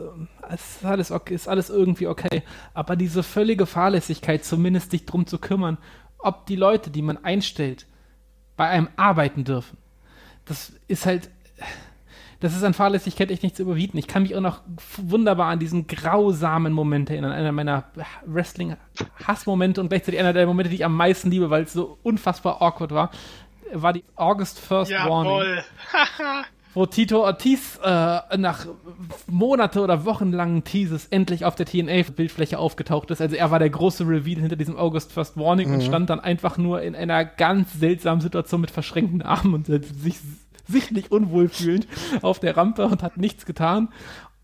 ist, alles okay, ist alles irgendwie okay. Aber diese völlige Fahrlässigkeit, zumindest sich drum zu kümmern, ob die Leute, die man einstellt, bei einem arbeiten dürfen, das ist halt. Das ist an Fahrlässigkeit echt nicht zu überbieten. Ich kann mich auch noch wunderbar an diesen grausamen Moment erinnern. Einer meiner Wrestling-Hassmomente und gleichzeitig einer der Momente, die ich am meisten liebe, weil es so unfassbar awkward war, war die August First Warning jawohl. [laughs] wo Tito Ortiz äh, nach Monate oder wochenlangen Teases endlich auf der TNA-Bildfläche aufgetaucht ist. Also er war der große Reveal hinter diesem August First Warning und stand dann einfach nur in einer ganz seltsamen Situation mit verschränkten Armen und sich sichtlich unwohl fühlend auf der Rampe und hat nichts getan.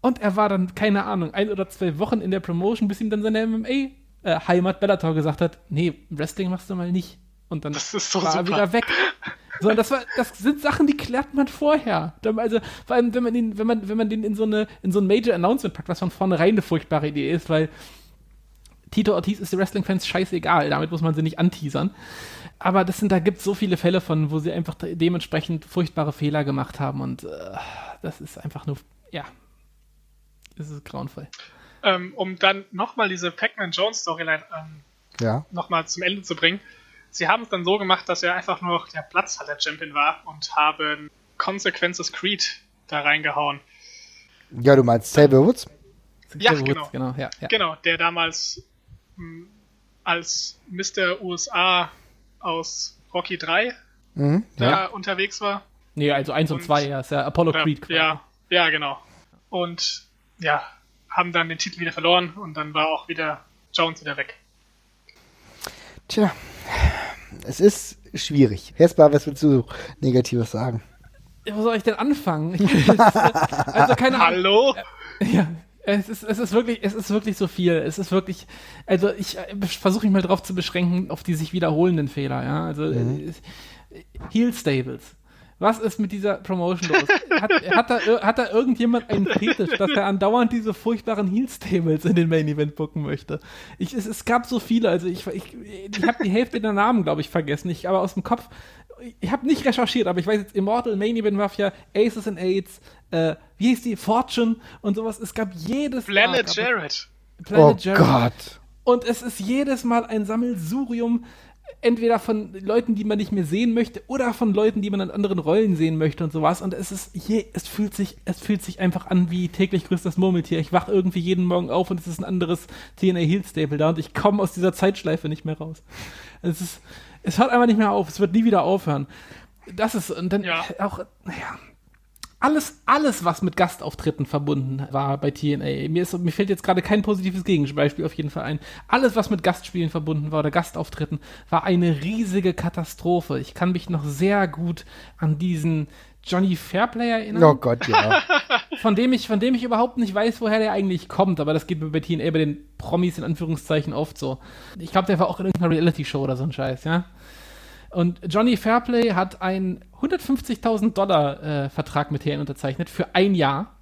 Und er war dann, keine Ahnung, ein oder zwei Wochen in der Promotion, bis ihm dann seine MMA-Heimat Bellator gesagt hat, nee, Wrestling machst du mal nicht. Und dann Das ist so war er super. wieder weg. So, das war, das sind Sachen, die klärt man vorher. Also, vor allem, wenn man den, wenn man, wenn man den in so eine, in so ein Major Announcement packt, was von vornherein eine furchtbare Idee ist, weil Tito Ortiz ist den Wrestling-Fans scheißegal, damit muss man sie nicht anteasern. Aber das sind, da gibt es so viele Fälle von, wo sie einfach de- dementsprechend furchtbare Fehler gemacht haben und äh, das ist einfach nur, ja, es ist grauenvoll. ähm, um dann nochmal diese Pac-Man Jones Storyline ähm, Ja. nochmal zum Ende zu bringen. Sie haben es dann so gemacht, dass er einfach nur noch der Platzhalter-Champion war und haben Consequences Creed da reingehauen. Ja, du meinst Xavier Woods? Ja, Woods, genau. genau ja, ja. Genau, der damals mh, als Mr. USA aus Rocky 3 Mhm. da Ja. unterwegs war. Nee, also 1 und Und- 2, ja, ist ja Apollo Ja, Creed. quasi. ja, ja, genau. Und ja, haben dann den Titel wieder verloren und dann war auch wieder Jones wieder weg. Tja, es ist schwierig. Hesper, was willst du Negatives sagen? Wo soll ich denn anfangen? Ich, also keine [laughs] Ahnung. Hallo? Ja, es ist, es ist wirklich, es ist wirklich so viel. Es ist wirklich, also ich äh, versuche mich mal drauf zu beschränken, auf die sich wiederholenden Fehler, ja. Also äh, Heel Stables. Was ist mit dieser Promotion los? Hat, hat, da, hat da irgendjemand einen Fetisch, dass er andauernd diese furchtbaren Heel Stables in den Main Event bucken möchte? Ich, es, es gab so viele, also ich, ich, ich habe die Hälfte der Namen, glaube ich, vergessen. Ich, aber aus dem Kopf, ich habe nicht recherchiert, aber ich weiß jetzt, Immortal, Main Event Mafia, Aces and Aids, äh, wie hieß die, Fortune und sowas. Es gab jedes Planet es- Jared. Planet oh Jared. Gott. Und es ist jedes Mal ein Sammelsurium, entweder von Leuten, die man nicht mehr sehen möchte, oder von Leuten, die man in anderen Rollen sehen möchte und sowas. Und es ist je, es fühlt sich, es fühlt sich einfach an wie täglich grüßt das Murmeltier. Ich wach irgendwie jeden Morgen auf und es ist ein anderes TNA Heel Staple da und ich komme aus dieser Zeitschleife nicht mehr raus. Es ist, es hört einfach nicht mehr auf. Es wird nie wieder aufhören. Das ist, und dann Ja. auch, naja, alles, alles, was mit Gastauftritten verbunden war bei TNA. Mir, ist, mir fällt jetzt gerade kein positives Gegenbeispiel auf jeden Fall ein. Alles, was mit Gastspielen verbunden war oder Gastauftritten, war eine riesige Katastrophe. Ich kann mich noch sehr gut an diesen Johnny Fairplay erinnern, Oh Gott, ja. [laughs] von dem ich, von dem ich überhaupt nicht weiß, woher der eigentlich kommt. Aber das geht mir bei TNA bei den Promis in Anführungszeichen oft so. Ich glaube, der war auch in irgendeiner Reality-Show oder so ein Scheiß, ja. Und Johnny Fairplay hat einen 150.000 Dollar äh, Vertrag mit TN unterzeichnet für ein Jahr.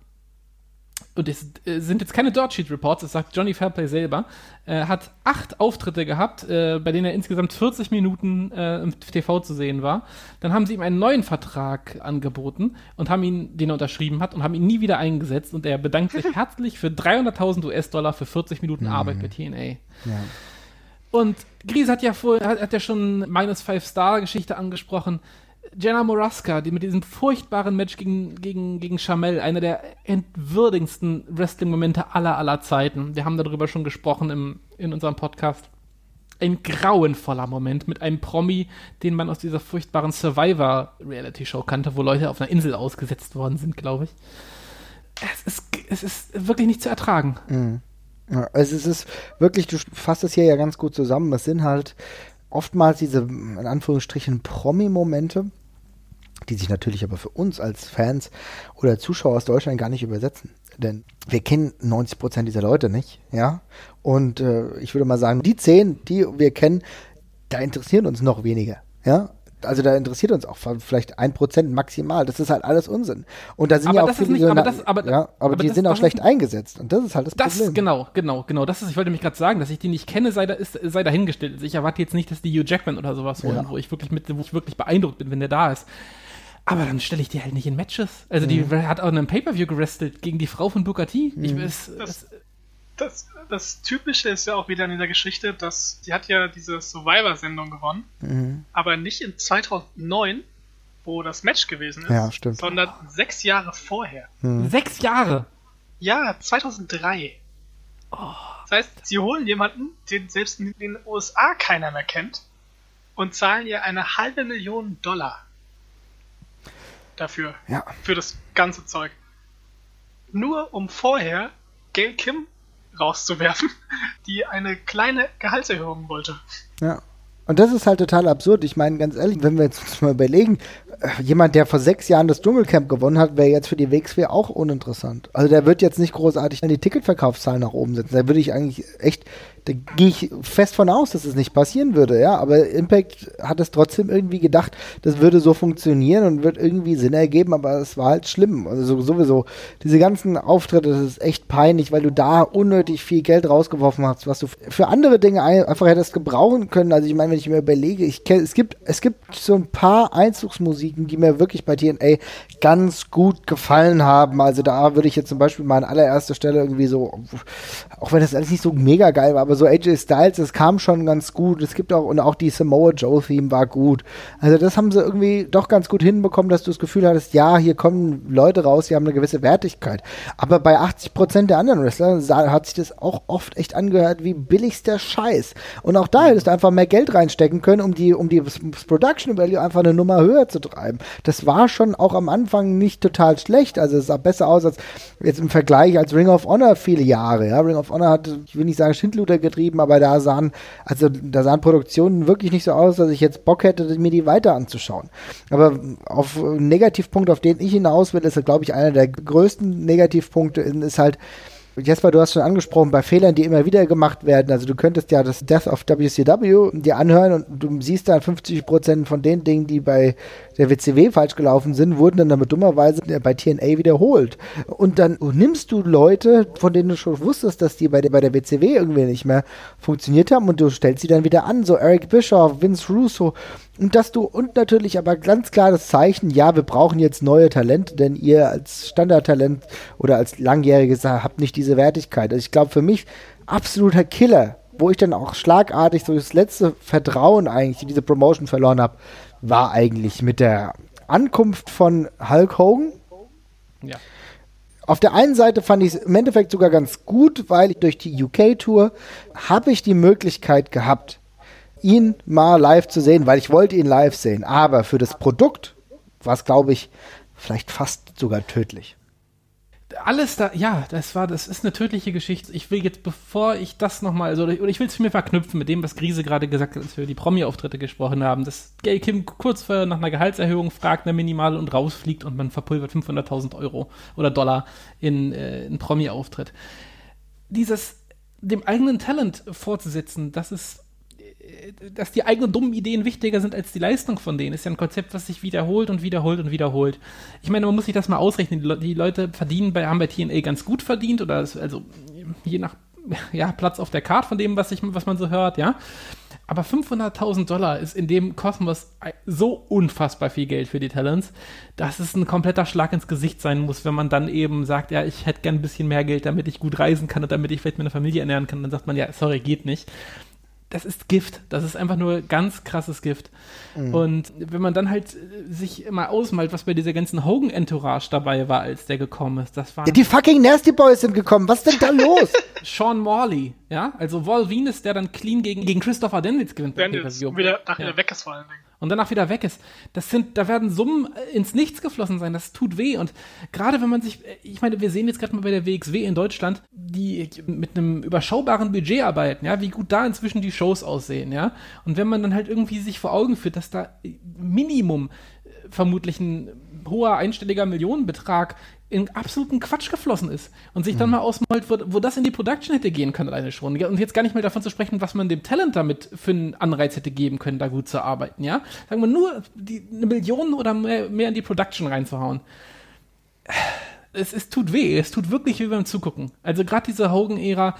Und es äh, sind jetzt keine Dirt Sheet Reports, das sagt Johnny Fairplay selber. Er hat acht Auftritte gehabt, äh, bei denen er insgesamt 40 Minuten äh, im TV zu sehen war. Dann haben sie ihm einen neuen Vertrag angeboten und haben ihn, den er unterschrieben hat, und haben ihn nie wieder eingesetzt. Und er bedankt sich [laughs] herzlich für 300.000 US-Dollar für 40 Minuten Arbeit bei TNA. ja. Und Gries hat ja vorher, hat, hat ja schon Minus Five Star Geschichte angesprochen. Jenna Moraska, die mit diesem furchtbaren Match gegen, gegen, gegen Chamel, einer der entwürdigsten Wrestling-Momente aller, aller Zeiten. Wir haben darüber schon gesprochen im, in unserem Podcast. Ein grauenvoller Moment mit einem Promi, den man aus dieser furchtbaren Survivor-Reality-Show kannte, wo Leute auf einer Insel ausgesetzt worden sind, glaube ich. Es ist, es ist wirklich nicht zu ertragen. Mhm. Also es ist wirklich, du fasst es hier ja ganz gut zusammen. Es sind halt oftmals diese, in Anführungsstrichen, Promi-Momente, die sich natürlich aber für uns als Fans oder Zuschauer aus Deutschland gar nicht übersetzen. Denn wir kennen 90 Prozent dieser Leute nicht, ja. Und äh, ich würde mal sagen, die zehn, die wir kennen, da interessieren uns noch weniger, ja also da interessiert uns auch vielleicht ein Prozent maximal. Das ist halt alles Unsinn. Und da sind aber ja auch viele, nicht, aber, das, aber, ja, aber, aber die sind auch schlecht eingesetzt. Und das ist halt das, das Problem. Genau, genau, genau. Das ist, ich wollte mich gerade sagen, dass ich die nicht kenne, sei, da, ist, sei dahingestellt. Also ich erwarte jetzt nicht, dass die Hugh Jackman oder sowas holen, ja. wo ich wirklich mit, wo ich wirklich beeindruckt bin, wenn der da ist. Aber dann stelle ich die halt nicht in Matches. Also die mhm. hat auch in einem Pay-Per-View gerestelt gegen die Frau von Booker T. Mhm. Ich, es, das, das, Typische ist ja auch wieder in dieser Geschichte, dass die hat ja diese Survivor-Sendung gewonnen, mhm. aber nicht in 2009, wo das Match gewesen ist, ja, stimmt. sondern sechs Jahre vorher. Mhm. Sechs Jahre? Ja, 2003. Oh. Das heißt, sie holen jemanden, den selbst in den USA keiner mehr kennt, und zahlen ihr eine halbe Million Dollar dafür. Ja. Für das ganze Zeug. Nur um vorher Gail Kim rauszuwerfen, [laughs] die eine kleine Gehaltserhöhung wollte. Ja. Und das ist halt total absurd. Ich meine, ganz ehrlich, wenn wir jetzt mal überlegen, jemand, der vor sechs Jahren das Dschungelcamp gewonnen hat, wäre jetzt für die WXW auch uninteressant. Also der wird jetzt nicht großartig die Ticketverkaufszahlen nach oben setzen. Da würde ich eigentlich echt da gehe ich fest von aus, dass es nicht passieren würde, ja. Aber Impact hat es trotzdem irgendwie gedacht, das würde so funktionieren und wird irgendwie Sinn ergeben, aber es war halt schlimm. Also sowieso, diese ganzen Auftritte, das ist echt peinlich, weil du da unnötig viel Geld rausgeworfen hast, was du für andere Dinge einfach hättest gebrauchen können. Also ich meine, wenn ich mir überlege, ich es gibt, es gibt so ein paar Einzugsmusiken, die mir wirklich bei TNA ganz gut gefallen haben. Also da würde ich jetzt zum Beispiel mal an allererster Stelle irgendwie so, auch wenn das alles nicht so mega geil war, aber so AJ Styles, das kam schon ganz gut. Es gibt auch, und auch die Samoa Joe Theme war gut. Also das haben sie irgendwie doch ganz gut hinbekommen, dass du das Gefühl hattest, ja, hier kommen Leute raus, die haben eine gewisse Wertigkeit. Aber bei 80 Prozent der anderen Wrestler hat sich das auch oft echt angehört wie billigster Scheiß. Und auch da hättest du einfach mehr Geld reinstecken können, um die, um die Production Value einfach eine Nummer höher zu treiben. Das war schon auch am Anfang nicht total schlecht. Also es sah besser aus als jetzt im Vergleich als Ring of Honor viele Jahre. Ja, Ring of Honor hat, ich will nicht sagen Schindluder getrieben, aber da sahen, also da sahen Produktionen wirklich nicht so aus, dass ich jetzt Bock hätte, mir die weiter anzuschauen. Aber auf Negativpunkt, auf den ich hinaus will, ist, glaube ich, einer der größten Negativpunkte, ist halt, Jesper, du hast schon angesprochen, bei Fehlern, die immer wieder gemacht werden. Also du könntest ja das Death of WCW dir anhören und du siehst dann 50% von den Dingen, die bei der WCW falsch gelaufen sind, wurden dann damit dummerweise bei TNA wiederholt. Und dann nimmst du Leute, von denen du schon wusstest, dass die bei der, bei der WCW irgendwie nicht mehr funktioniert haben und du stellst sie dann wieder an, so Eric Bischoff, Vince Russo und dass du, und natürlich aber ganz klar das Zeichen, ja, wir brauchen jetzt neue Talente, denn ihr als Standardtalent oder als Langjähriges habt nicht diese Wertigkeit. Also ich glaube, für mich absoluter Killer, wo ich dann auch schlagartig so das letzte Vertrauen eigentlich in diese Promotion verloren habe, war eigentlich mit der Ankunft von Hulk Hogan. Ja. Auf der einen Seite fand ich es im Endeffekt sogar ganz gut, weil ich durch die UK-Tour habe ich die Möglichkeit gehabt, ihn mal live zu sehen, weil ich wollte ihn live sehen. Aber für das Produkt war es, glaube ich, vielleicht fast sogar tödlich. Alles da, ja, das war, das ist eine tödliche Geschichte. Ich will jetzt, bevor ich das nochmal, also, oder ich will es mir verknüpfen mit dem, was Grise gerade gesagt hat, als wir die Promi-Auftritte gesprochen haben, dass Gay Kim kurz vor nach einer Gehaltserhöhung fragt, eine Minimale und rausfliegt und man verpulvert 500.000 Euro oder Dollar in äh, einen Promi-Auftritt. Dieses, dem eigenen Talent fortzusetzen, das ist dass die eigenen dummen Ideen wichtiger sind als die Leistung von denen, ist ja ein Konzept, was sich wiederholt und wiederholt und wiederholt. Ich meine, man muss sich das mal ausrechnen. Die, Le die Leute verdienen bei, haben bei TNA ganz gut verdient oder also je nach [laughs] ja, Platz auf der Karte von dem, was, ich, was man so hört, ja. Aber 500.000 Dollar ist in dem Kosmos so unfassbar viel Geld für die Talents, dass es ein kompletter Schlag ins Gesicht sein muss, wenn man dann eben sagt, ja, ich hätte gern ein bisschen mehr Geld, damit ich gut reisen kann und damit ich vielleicht meine Familie ernähren kann. Dann sagt man, ja, sorry, geht nicht das ist Gift. Das ist einfach nur ganz krasses Gift. Mhm. Und wenn man dann halt äh, sich mal ausmalt, was bei dieser ganzen Hogan-Entourage dabei war, als der gekommen ist, das war. Ja, die fucking Nasty Boys sind gekommen. Was ist denn da [laughs] los? Sean Morley, ja, also Wall Venus, der dann clean gegen, gegen Christopher Daniels gewinnt. Daniels wieder, nach ja. wieder weg ist vor allen Dingen und danach wieder weg ist. Das sind, da werden Summen äh, ins Nichts geflossen sein. Das tut weh. Und gerade wenn man sich, äh, ich meine, wir sehen jetzt gerade mal bei der WXW in Deutschland, die mit einem überschaubaren Budget arbeiten, ja, wie gut da inzwischen die Shows aussehen, ja. Und wenn man dann halt irgendwie sich vor Augen führt, dass da Minimum äh, vermutlich ein hoher einstelliger Millionenbetrag in absoluten Quatsch geflossen ist und sich dann mhm. mal ausmalt, wo, wo, das in die Production hätte gehen können alleine schon. Und jetzt gar nicht mehr davon zu sprechen, was man dem Talent damit für einen Anreiz hätte geben können, da gut zu arbeiten, ja? Sagen wir nur die, eine Million oder mehr, mehr in die Production reinzuhauen. Es, es tut weh, es tut wirklich weh beim Zugucken. Also gerade diese Hogan-Ära,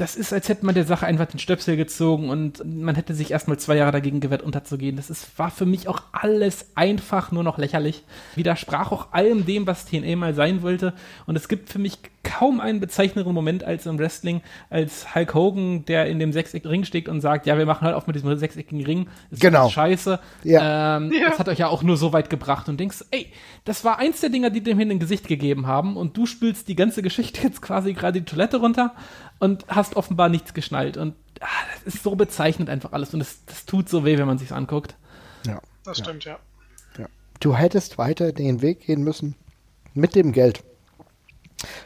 das ist, als hätte man der Sache einfach den Stöpsel gezogen und man hätte sich erstmal zwei Jahre dagegen gewehrt, unterzugehen. Das ist, war für mich auch alles einfach nur noch lächerlich. Widersprach auch allem dem, was TNA mal sein wollte. Und es gibt für mich kaum einen bezeichnenderen Moment als im Wrestling, als Hulk Hogan, der in dem sechseckigen Ring steht und sagt, ja, wir machen halt auf mit diesem sechseckigen Ring. Das genau. ist scheiße. Ja. Ähm, ja. Das hat euch ja auch nur so weit gebracht und denkst, ey, das war eins der Dinger, die dem hin ein Gesicht gegeben haben und du spülst die ganze Geschichte [laughs] jetzt quasi gerade die Toilette runter und hast offenbar nichts geschnallt. Und ah, das ist so bezeichnend einfach alles. Und das, das tut so weh, wenn man sich's anguckt. Ja. Das ja. stimmt, ja. ja. Du hättest weiter den Weg gehen müssen mit dem Geld.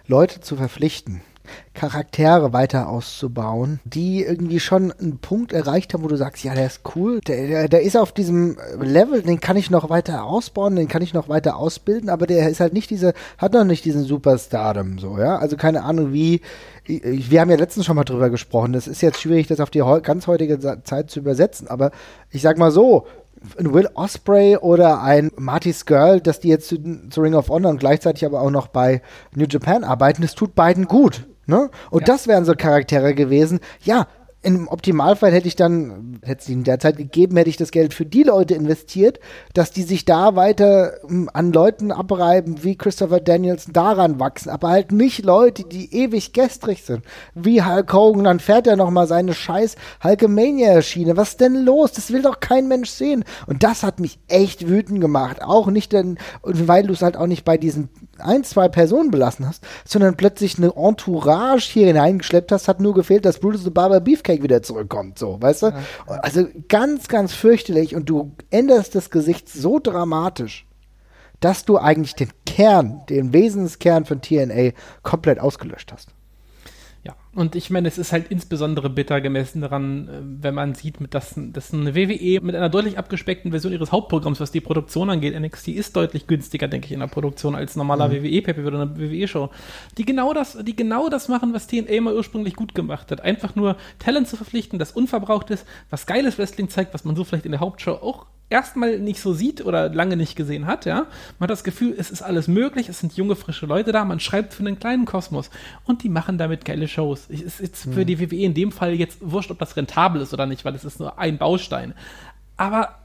Leute zu verpflichten, Charaktere weiter auszubauen, die irgendwie schon einen Punkt erreicht haben, wo du sagst, ja, der ist cool, der, der, der, ist auf diesem Level, den kann ich noch weiter ausbauen, den kann ich noch weiter ausbilden, aber der ist halt nicht diese, hat noch nicht diesen Superstardom, so, ja, also keine Ahnung, wie, wir haben ja letztens schon mal drüber gesprochen, das ist jetzt schwierig, das auf die ganz heutige Zeit zu übersetzen, aber ich sag mal so, ein Will Osprey oder ein Marty Skrull, dass die jetzt zu, zu, Ring of Honor und gleichzeitig aber auch noch bei New Japan arbeiten, das tut beiden gut. Ne? Und ja. das wären so Charaktere gewesen. Ja, im Optimalfall hätte ich dann, hätte es ihnen derzeit gegeben, hätte ich das Geld für die Leute investiert, dass die sich da weiter um, an Leuten abreiben, wie Christopher Daniels daran wachsen, aber halt nicht Leute, die ewig gestrig sind. Wie Hulk Hogan, dann fährt er nochmal seine scheiß Hulkamania-Schiene. Was ist denn los? Das will doch kein Mensch sehen. Und das hat mich echt wütend gemacht. Auch nicht, denn, weil du es halt auch nicht bei diesen ein, zwei Personen belassen hast, sondern plötzlich eine Entourage hier hineingeschleppt hast, hat nur gefehlt, dass Brutus the Barber Beefcake wieder zurückkommt, so, weißt du? Also ganz, ganz fürchterlich und du änderst das Gesicht so dramatisch, dass du eigentlich den Kern, den Wesenskern von TNA komplett ausgelöscht hast. Und ich meine, es ist halt insbesondere bitter gemessen daran, äh, wenn man sieht, dass, dass eine WWE mit einer deutlich abgespeckten Version ihres Hauptprogramms, was die Produktion angeht, NXT ist deutlich günstiger, denke ich, in der Produktion als normaler mhm. WWE pay oder eine WWE-Show, die genau das, die genau das machen, was TNA mal ursprünglich gut gemacht hat. Einfach nur Talent zu verpflichten, das unverbraucht ist, was geiles Wrestling zeigt, was man so vielleicht in der Hauptshow auch erstmal nicht so sieht oder lange nicht gesehen hat, ja. Man hat das Gefühl, es ist alles möglich, es sind junge, frische Leute da, man schreibt für einen kleinen Kosmos und die machen damit geile Shows. Es ist jetzt für mhm. die WWE in dem Fall jetzt wurscht, ob das rentabel ist oder nicht, weil es ist nur ein Baustein. Aber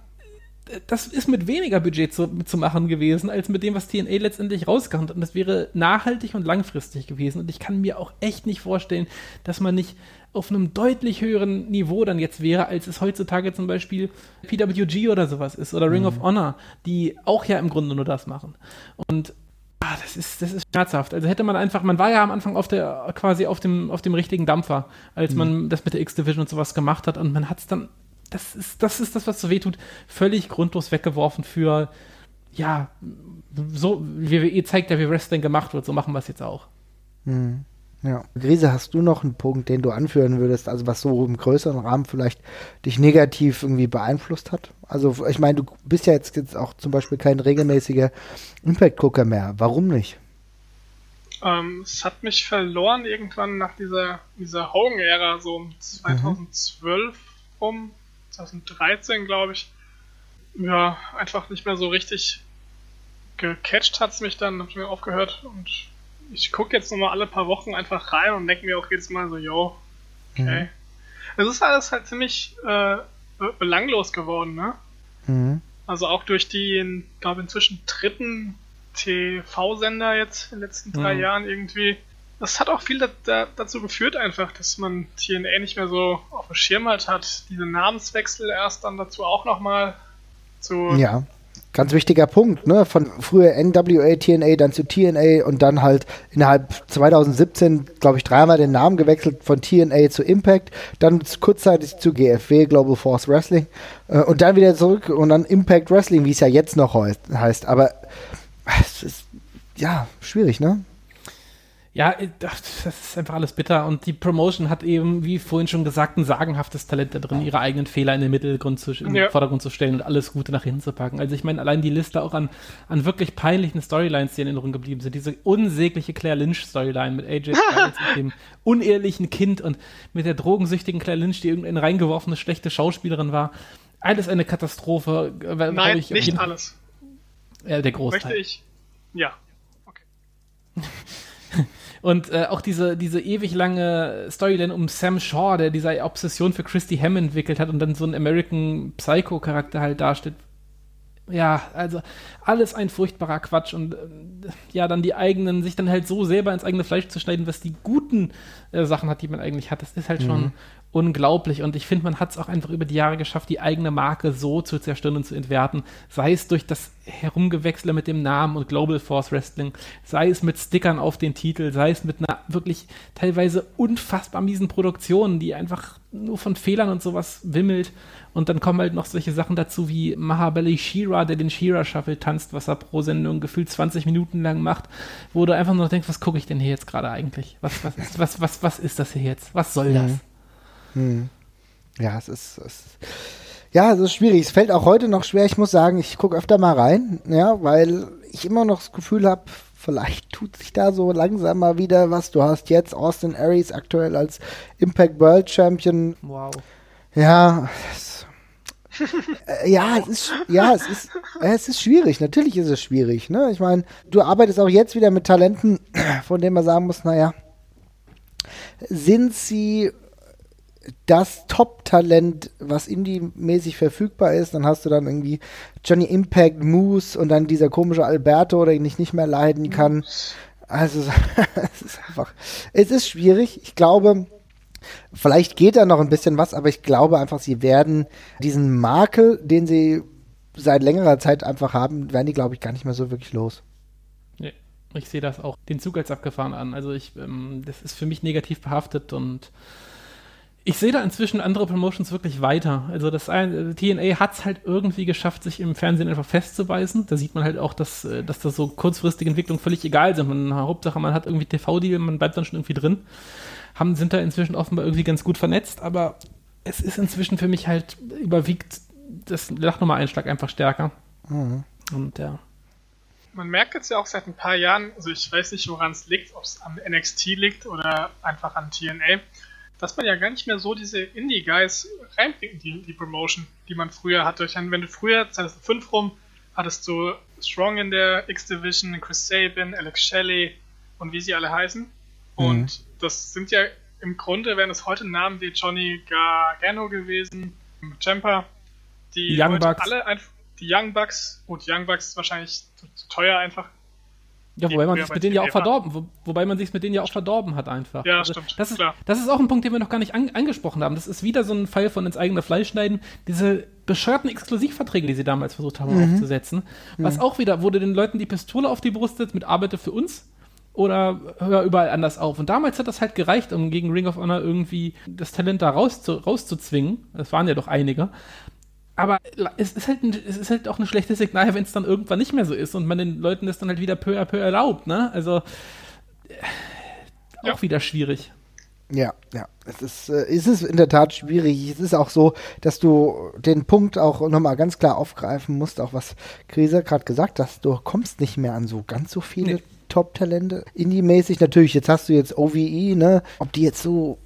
äh, das ist mit weniger Budget zu, zu, machen gewesen, als mit dem, was TNA letztendlich rauskommt. Und das wäre nachhaltig und langfristig gewesen. Und ich kann mir auch echt nicht vorstellen, dass man nicht auf einem deutlich höheren Niveau dann jetzt wäre, als es heutzutage zum Beispiel PWG oder sowas ist oder Ring mhm. of Honor, die auch ja im Grunde nur das machen. Und ah, das ist, das ist schmerzhaft. Also hätte man einfach, man war ja am Anfang auf der, quasi auf dem, auf dem richtigen Dampfer, als mhm. man das mit der X-Division und sowas gemacht hat und man hat es dann, das ist, das ist das, was so wehtut, völlig grundlos weggeworfen für, ja, so, WWE zeigt ja, wie Wrestling gemacht wird, so machen wir es jetzt auch. Mhm. Ja. Grise, hast du noch einen Punkt, den du anführen würdest, also was so im größeren Rahmen vielleicht dich negativ irgendwie beeinflusst hat? Also ich meine, du bist ja jetzt, jetzt auch zum Beispiel kein regelmäßiger Impact-Gucker mehr. Warum nicht? Ähm, es hat mich verloren irgendwann nach dieser, dieser Hogan-Ära, so um 2012 mhm. um, 2013 glaube ich. Ja, einfach nicht mehr so richtig gecatcht hat es mich dann, hab ich mir aufgehört und ich gucke jetzt nochmal alle paar Wochen einfach rein und denke mir auch jedes Mal so, yo, okay. Mhm. Es ist alles halt ziemlich äh, belanglos geworden, ne? Mhm. Also auch durch die, glaube inzwischen dritten TV-Sender jetzt in den letzten drei mhm. Jahren irgendwie. das hat auch viel da, da, dazu geführt, einfach, dass man TNA nicht mehr so auf dem Schirm halt hat. Diese Namenswechsel erst dann dazu auch nochmal zu. Ja, ganz wichtiger Punkt, ne? Von früher NWA, TNA, dann zu TNA und dann halt innerhalb 2017, glaube ich, dreimal den Namen gewechselt von TNA zu Impact, dann kurzzeitig zu GFW, Global Force Wrestling, äh, und dann wieder zurück und dann Impact Wrestling, wie es ja jetzt noch heißt. Aber es ist ja schwierig, ne? Ja, äh, das ist einfach alles bitter. Und die Promotion hat eben, wie vorhin schon gesagt, ein sagenhaftes Talent da drin, ihre eigenen Fehler in den Mittelgrund zu, in ja. Vordergrund zu stellen und alles Gute nach hinten zu packen. Also ich meine, allein die Liste auch an, an wirklich peinlichen Storylines, die in Erinnerung geblieben sind. Diese unsägliche Claire Lynch-Storyline mit AJ [laughs] Styles, mit dem unehrlichen Kind und mit der drogensüchtigen Claire Lynch, die irgendeine reingeworfene schlechte Schauspielerin war. Alles eine Katastrophe. Nein, ich, nicht alles. Ja, der Großteil. Möchte ich. Ja. Okay. [laughs] Und äh, auch diese, diese ewig lange Storyline um Sam Shaw, der diese Obsession für Christy Hamm entwickelt hat und dann so einen American Psycho-Charakter halt darstellt. Ja, also alles ein furchtbarer Quatsch und äh, ja, dann die eigenen, sich dann halt so selber ins eigene Fleisch zu schneiden, was die guten äh, Sachen hat, die man eigentlich hat, das ist halt mhm. schon unglaublich. Und ich finde, man hat es auch einfach über die Jahre geschafft, die eigene Marke so zu zerstören und zu entwerten. Sei es durch das Herumgewechsle mit dem Namen und Global Force Wrestling, sei es mit Stickern auf den Titel, sei es mit einer wirklich teilweise unfassbar miesen Produktion, die einfach nur von Fehlern und sowas wimmelt. Und dann kommen halt noch solche Sachen dazu wie Mahabali Shira, der den Shira Shuffle tanzt, was er pro Sendung gefühlt 20 Minuten lang macht, wo du einfach nur denkst, was gucke ich denn hier jetzt gerade eigentlich? Was, was, ist, was, was, was ist das hier jetzt? Was soll das? Hm. Ja, es ist, es ja, es ist schwierig. Es fällt auch heute noch schwer. Ich muss sagen, ich gucke öfter mal rein, ja, weil ich immer noch das Gefühl habe, vielleicht tut sich da so langsam mal wieder was. Du hast jetzt Austin Aries aktuell als Impact World Champion. Wow. Ja, es, äh, ja, es ist, ja, es ist, äh, es ist schwierig. Natürlich ist es schwierig. Ne? Ich meine, du arbeitest auch jetzt wieder mit Talenten, von denen man sagen muss, naja, sind sie das Top-Talent, was Indie-mäßig verfügbar ist. Dann hast du dann irgendwie Johnny Impact, Moose und dann dieser komische Alberto, der ich nicht mehr leiden kann. Also [laughs] es ist einfach, es ist schwierig. Ich glaube, vielleicht geht da noch ein bisschen was, aber ich glaube einfach, sie werden diesen Makel, den sie seit längerer Zeit einfach haben, werden die, glaube ich, gar nicht mehr so wirklich los. Nee, ich sehe das auch den Zug als abgefahren an. Also ich, ähm, das ist für mich negativ behaftet und ich sehe da inzwischen andere Promotions wirklich weiter. Also das ein, TNA hat es halt irgendwie geschafft, sich im Fernsehen einfach festzubeißen. Da sieht man halt auch, dass, äh, dass da so kurzfristige Entwicklungen völlig egal sind. Man, Hauptsache, man hat irgendwie TV-Deal, man bleibt dann schon irgendwie drin. Haben, sind da inzwischen offenbar irgendwie ganz gut vernetzt, aber es ist inzwischen für mich halt überwiegt das Lachnummer-Einschlag einfach stärker. Mhm. Und ja. Man merkt jetzt ja auch seit ein paar Jahren, also ich weiß nicht, woran es liegt, ob es am NXT liegt oder einfach an TNA dass man ja gar nicht mehr so diese Indie-Guys reinbringt in die, die Promotion, die man früher hatte. Ich meine, wenn du früher, 2005 rum, hattest du Strong in der X-Division, Chris Sabin, Alex Shelley und wie sie alle heißen. Mhm. Und das sind ja im Grunde, wären es heute Namen wie Johnny Gargano gewesen, Champa, die Young Bucks. alle die Young Bucks, gut, Young Bucks ist wahrscheinlich zu, zu teuer einfach, ja, wobei man sich mit denen ja auch verdorben, wo, wobei man sich mit denen ja auch verdorben hat einfach. Ja, also, stimmt. Das ist, klar. das ist auch ein Punkt, den wir noch gar nicht an, angesprochen haben. Das ist wieder so ein Fall von ins eigene Fleisch schneiden. Diese bescheuerten Exklusivverträge, die sie damals versucht haben mhm. aufzusetzen. Was mhm. auch wieder, wurde den Leuten die Pistole auf die Brust setzt mit Arbeite für uns oder hör überall anders auf. Und damals hat das halt gereicht, um gegen Ring of Honor irgendwie das Talent da rauszu, rauszuzwingen. Es waren ja doch einige aber es ist, halt ein, es ist halt auch ein schlechtes Signal, wenn es dann irgendwann nicht mehr so ist und man den Leuten das dann halt wieder peu à peu erlaubt, ne? Also äh, ja. auch wieder schwierig. Ja, ja, es ist, äh, es ist in der Tat schwierig. Es ist auch so, dass du den Punkt auch nochmal ganz klar aufgreifen musst, auch was Krise gerade gesagt hat, du kommst nicht mehr an so ganz so viele nee. Top-Talente. Indie-mäßig natürlich, jetzt hast du jetzt OVE, ne? Ob die jetzt so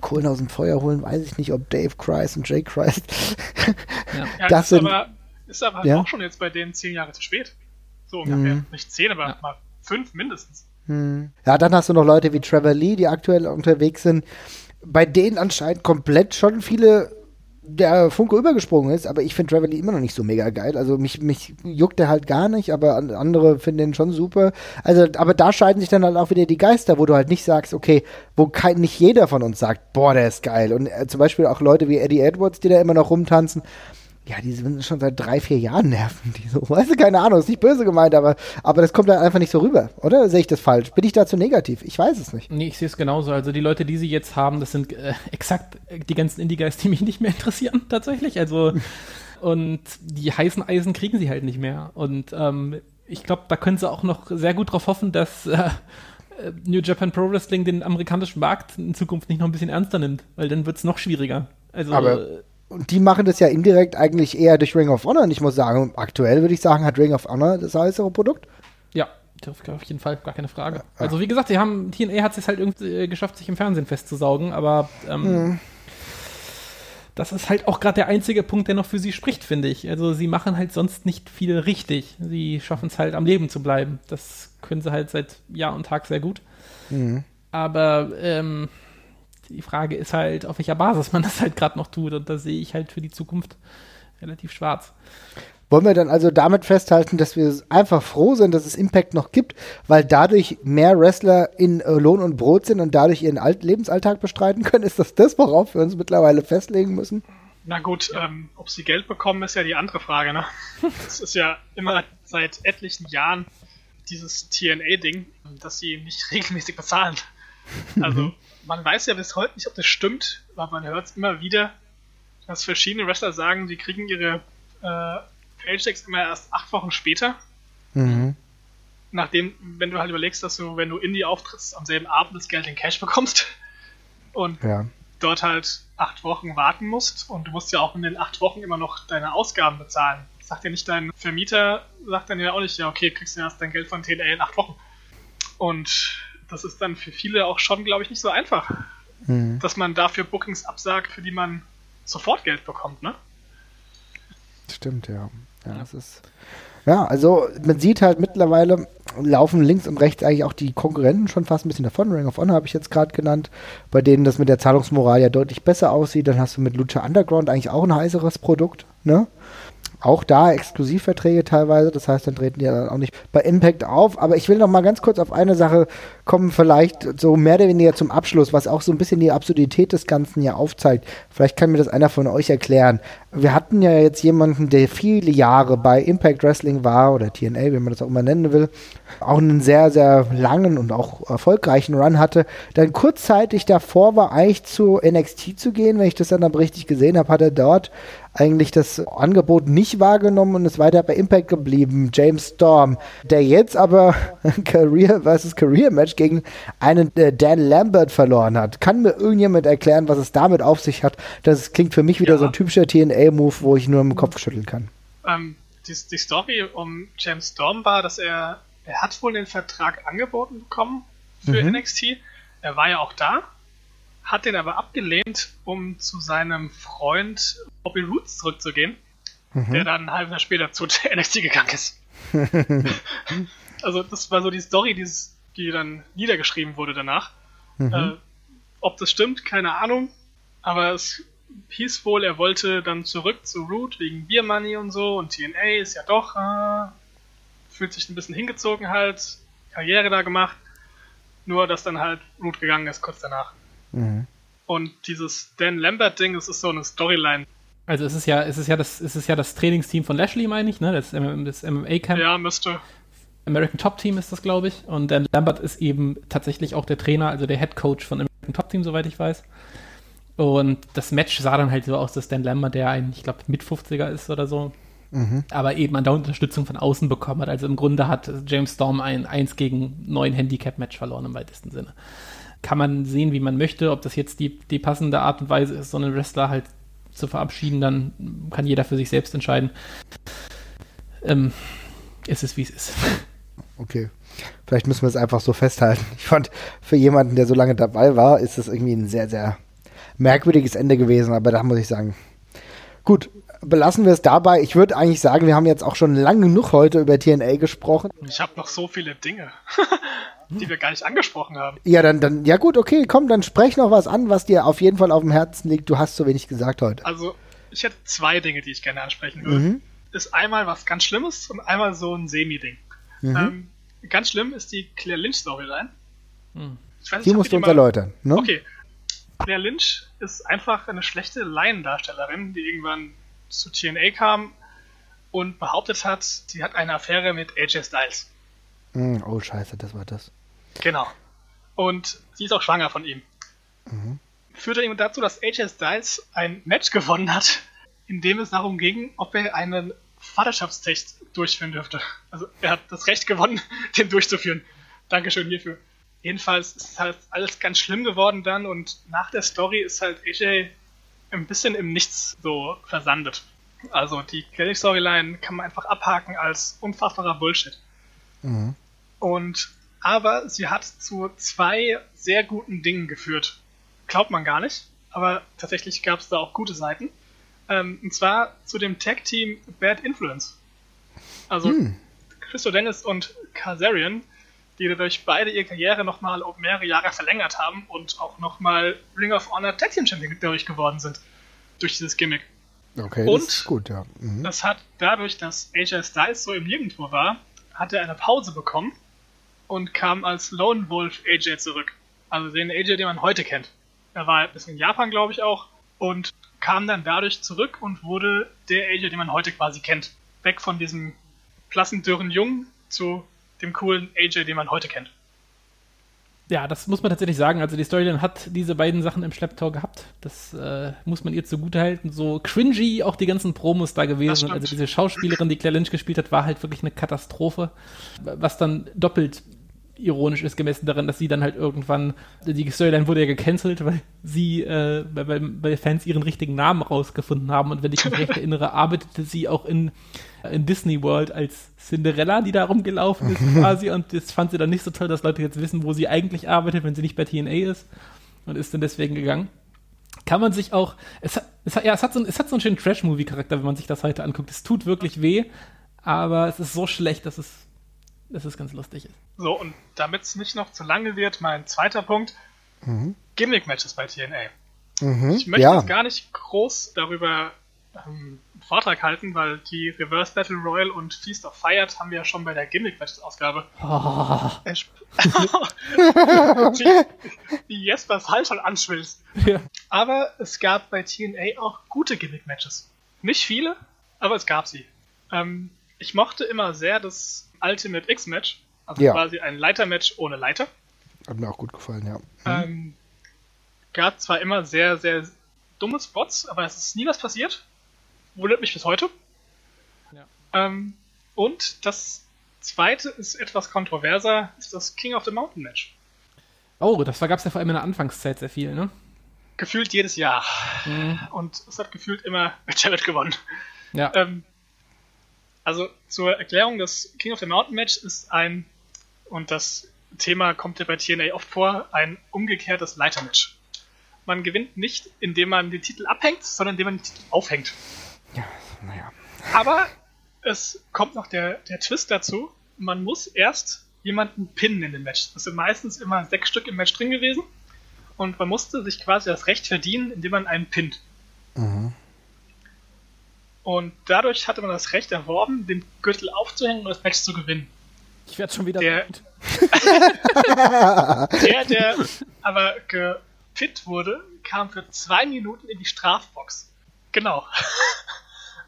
Kohlen aus dem Feuer holen, weiß ich nicht, ob Dave Christ und Jay Christ. ja. [laughs] das ist sind, aber, ist aber ja? auch schon jetzt bei denen zehn Jahre zu spät. So ungefähr. Hm. Nicht zehn, aber ja. mal fünf mindestens. Hm. Ja, dann hast du noch Leute wie Trevor Lee, die aktuell unterwegs sind, bei denen anscheinend komplett schon viele der Funke übergesprungen ist, aber ich finde Lee immer noch nicht so mega geil. Also mich, mich juckt er halt gar nicht, aber andere finden den schon super. Also, aber da scheiden sich dann halt auch wieder die Geister, wo du halt nicht sagst, okay, wo kein, nicht jeder von uns sagt, boah, der ist geil. Und äh, zum Beispiel auch Leute wie Eddie Edwards, die da immer noch rumtanzen, ja, die sind schon seit drei, vier Jahren nerven die so. Weißt du, keine Ahnung, ist nicht böse gemeint, aber, aber das kommt dann einfach nicht so rüber, oder? Sehe ich das falsch? Bin ich dazu negativ? Ich weiß es nicht. Nee, ich sehe es genauso. Also die Leute, die sie jetzt haben, das sind äh, exakt die ganzen Indie-Guys, die mich nicht mehr interessieren, [laughs] tatsächlich. Also, und die heißen Eisen kriegen sie halt nicht mehr. Und ähm, ich glaube, da können sie auch noch sehr gut drauf hoffen, dass äh, New Japan Pro Wrestling den amerikanischen Markt in Zukunft nicht noch ein bisschen ernster nimmt, weil dann wird es noch schwieriger. Also, aber und die machen das ja indirekt eigentlich eher durch Ring of Honor. Und ich muss sagen, aktuell würde ich sagen, hat Ring of Honor das bessere Produkt. Ja, auf jeden Fall, gar keine Frage. Ja. Also wie gesagt, die haben, TNA hat es halt irgendwie äh, geschafft, sich im Fernsehen festzusaugen, aber ähm, hm. das ist halt auch gerade der einzige Punkt, der noch für sie spricht, finde ich. Also sie machen halt sonst nicht viel richtig. Sie schaffen es halt am Leben zu bleiben. Das können sie halt seit Jahr und Tag sehr gut. Mhm. Aber ähm, die Frage ist halt, auf welcher Basis man das halt gerade noch tut. Und da sehe ich halt für die Zukunft relativ schwarz. Wollen wir dann also damit festhalten, dass wir einfach froh sind, dass es Impact noch gibt, weil dadurch mehr Wrestler in äh, Lohn und Brot sind und dadurch ihren Alt Lebensalltag bestreiten können? Ist das das, worauf wir uns mittlerweile festlegen müssen? Na gut, ähm, ob sie Geld bekommen, ist ja die andere Frage. Ne? Das ist ja immer seit etlichen Jahren dieses TNA-Ding, dass sie nicht [laughs] regelmäßig bezahlen. Also man weiß ja bis heute nicht, ob das stimmt, aber man hört es immer wieder, dass verschiedene Wrestler sagen, sie kriegen ihre äh, Paychecks immer erst acht Wochen später. Mhm. Nachdem, wenn du halt überlegst, dass du, wenn du Indie auftrittst, am selben Abend das Geld in Cash bekommst und ja. dort halt acht Wochen warten musst und du musst ja auch in den acht Wochen immer noch deine Ausgaben bezahlen. Sagt ja nicht dein Vermieter, sagt dann ja auch nicht, ja okay, kriegst du erst dein Geld von TNA in acht Wochen. Und das ist dann für viele auch schon, glaube ich, nicht so einfach, mhm. dass man dafür Bookings absagt, für die man sofort Geld bekommt, ne? Stimmt, ja. Ja, das ist. Ja, also man sieht halt mittlerweile laufen links und rechts eigentlich auch die Konkurrenten schon fast ein bisschen davon. Ring of Honor habe ich jetzt gerade genannt, bei denen das mit der Zahlungsmoral ja deutlich besser aussieht. Dann hast du mit Lucha Underground eigentlich auch ein heißeres Produkt, ne? Auch da Exklusivverträge teilweise, das heißt, dann treten die dann auch nicht bei Impact auf. Aber ich will noch mal ganz kurz auf eine Sache kommen, vielleicht so mehr oder weniger zum Abschluss, was auch so ein bisschen die Absurdität des Ganzen ja aufzeigt. Vielleicht kann mir das einer von euch erklären. Wir hatten ja jetzt jemanden, der viele Jahre bei Impact Wrestling war oder TNA, wie man das auch immer nennen will, auch einen sehr, sehr langen und auch erfolgreichen Run hatte, dann kurzzeitig davor war, eigentlich zu NXT zu gehen. Wenn ich das dann aber richtig gesehen habe, hat er dort eigentlich das Angebot nicht wahrgenommen und ist weiter bei Impact geblieben. James Storm, der jetzt aber [laughs] Career versus Career Match gegen einen äh, Dan Lambert verloren hat. Kann mir irgendjemand erklären, was es damit auf sich hat? Das klingt für mich wieder ja. so ein typischer TNA-Move, wo ich nur im Kopf schütteln kann. Ähm, die, die Story um James Storm war, dass er, er hat wohl den Vertrag angeboten bekommen für mhm. NXT. Er war ja auch da hat den aber abgelehnt, um zu seinem Freund Bobby Roots zurückzugehen, mhm. der dann ein halbes Jahr später zu [laughs] NXT gegangen ist. [laughs] also das war so die Story, die dann niedergeschrieben wurde danach. Mhm. Äh, ob das stimmt, keine Ahnung. Aber es hieß wohl, er wollte dann zurück zu Root wegen Beer Money und so und TNA ist ja doch, äh, fühlt sich ein bisschen hingezogen halt, Karriere da gemacht. Nur, dass dann halt Root gegangen ist kurz danach. Mhm. Und dieses Dan Lambert-Ding, das ist so eine Storyline. Also es ist ja, es ist ja das, es ist ja das Trainingsteam von Lashley, meine ich, ne? Das, das MMA-Camp. Ja, müsste. American Top Team ist das, glaube ich. Und Dan Lambert ist eben tatsächlich auch der Trainer, also der Head Coach von American Top Team, soweit ich weiß. Und das Match sah dann halt so aus, dass Dan Lambert, der ein, ich glaube, mit 50er ist oder so, mhm. aber eben an der Unterstützung von außen bekommen hat. Also im Grunde hat James Storm ein 1 gegen 9 Handicap-Match verloren im weitesten Sinne kann man sehen, wie man möchte. Ob das jetzt die, die passende Art und Weise ist, so einen Wrestler halt zu verabschieden, dann kann jeder für sich selbst entscheiden. Ähm, es ist, wie es ist. Okay. Vielleicht müssen wir es einfach so festhalten. Ich fand, für jemanden, der so lange dabei war, ist es irgendwie ein sehr, sehr merkwürdiges Ende gewesen. Aber da muss ich sagen, gut, belassen wir es dabei. Ich würde eigentlich sagen, wir haben jetzt auch schon lange genug heute über TNA gesprochen. Ich habe noch so viele Dinge. [laughs] die wir gar nicht angesprochen haben. Ja, dann, dann, ja gut, okay, komm, dann sprech noch was an, was dir auf jeden Fall auf dem Herzen liegt. Du hast so wenig gesagt heute. Also, ich hätte zwei Dinge, die ich gerne ansprechen würde. Mhm. Ist einmal was ganz Schlimmes und einmal so ein Semi-Ding. Mhm. Ähm, ganz schlimm ist die Claire Lynch-Storyline. Hm. Nicht, Die musst du uns mal- erläutern. Ne? Okay. Claire Lynch ist einfach eine schlechte Laiendarstellerin, die irgendwann zu TNA kam und behauptet hat, sie hat eine Affäre mit AJ Styles. Mm, Oh, scheiße, das war das. Genau. Und sie ist auch schwanger von ihm. Führte eben dazu, dass AJ Styles ein Match gewonnen hat, in dem es darum ging, ob er einen Vaterschaftstest durchführen dürfte. Also er hat das Recht gewonnen, [laughs] den durchzuführen. Dankeschön hierfür. Jedenfalls ist halt alles ganz schlimm geworden dann und nach der Story ist halt AJ ein bisschen im Nichts so versandet. Also die Kelly-Storyline kann man einfach abhaken als unfassbarer Bullshit. Mhm. Und aber sie hat zu zwei sehr guten Dingen geführt. Glaubt man gar nicht, aber tatsächlich gab es da auch gute Seiten. Ähm, und zwar zu dem Tag-Team Bad Influence. Also Christo Dennis und Kazarian, die dadurch beide ihre Karriere nochmal um mehrere Jahre verlängert haben und auch nochmal Ring of Honor Tag Team Champion dadurch geworden sind. Durch dieses Gimmick. Okay, Und? das ist gut, ja. Mhm. Das hat dadurch, dass AJ Styles so im Nirgendwo war, hat er eine Pause bekommen und kam als Lone Wolf AJ zurück. Also den AJ, den man heute kennt. Er war ein bisschen in Japan, glaube ich, auch und kam dann dadurch zurück und wurde der AJ, den man heute quasi kennt. Weg von diesem blassen, dürren Jungen zu dem coolen AJ, den man heute kennt. Ja, das muss man tatsächlich sagen. Also die Storyline hat diese beiden Sachen im Schlepptau gehabt. Das äh, muss man ihr zugutehalten. So cringy auch die ganzen Promos da gewesen. Also diese Schauspielerin, die Claire Lynch gespielt hat, war halt wirklich eine Katastrophe. Was dann doppelt ironisch ist, gemessen daran, dass sie dann halt irgendwann, die Storyline wurde ja gecancelt, weil sie, äh, weil, weil, Fans ihren richtigen Namen rausgefunden haben. Und wenn ich mich recht [laughs] erinnere, arbeitete sie auch in, in Disney World als Cinderella, die da rumgelaufen ist [laughs] quasi. Und das fand sie dann nicht so toll, dass Leute jetzt wissen, wo sie eigentlich arbeitet, wenn sie nicht bei TNA ist. Und ist dann deswegen gegangen. Kann man sich auch, es hat, es hat, ja, es hat so, es hat so einen schönen Trash-Movie-Charakter, wenn man sich das heute anguckt. Es tut wirklich weh, aber es ist so schlecht, dass es, dass es ganz lustig ist. So, und damit es nicht noch zu lange wird, mein zweiter Punkt. Gimmick-Matches bei TNA. Mhm. Ich möchte ja. jetzt gar nicht groß darüber ähm, einen Vortrag halten, weil die Reverse Battle Royal und Feast of Fired haben wir ja schon bei der Gimmick-Matches-Ausgabe. Oh, [laughs] [laughs] wie, wie Jespers Hals schon anschwillt. ja. Aber es gab bei TNA auch gute Gimmick-Matches. Nicht viele, aber es gab sie. Ähm, ich mochte immer sehr das Ultimate X-Match, also Ja. quasi ein Leiter-Match ohne Leiter. Hat mir auch gut gefallen, ja. Ähm, gab zwar immer sehr, sehr dumme Spots, aber es ist nie was passiert. Wundert mich bis heute. Ja. Ähm, und das zweite ist etwas kontroverser, ist das King of the Mountain Match. Oh, das gab es ja vor allem in der Anfangszeit sehr viel, ne? Gefühlt jedes Jahr. Mhm. Und es hat gefühlt immer Jarrett gewonnen. Ja. Ähm, also zur Erklärung, das King of the Mountain Match ist ein, und das Thema kommt ja bei TNA oft vor, ein umgekehrtes Leitermatch. Man gewinnt nicht, indem man den Titel abhängt, sondern indem man den Titel aufhängt. Ja, naja. Aber es kommt noch der, der Twist dazu. Man muss erst jemanden pinnen in dem Match. Das sind meistens immer sechs Stück im Match drin gewesen. Und man musste sich quasi das Recht verdienen, indem man einen pinnt. Mhm. Und dadurch hatte man das Recht erworben, den Gürtel aufzuhängen und das Match zu gewinnen. Ich werde schon wieder. Der-. [laughs] Der, der aber gepinnt wurde, kam für zwei Minuten in die Strafbox. Genau. [laughs]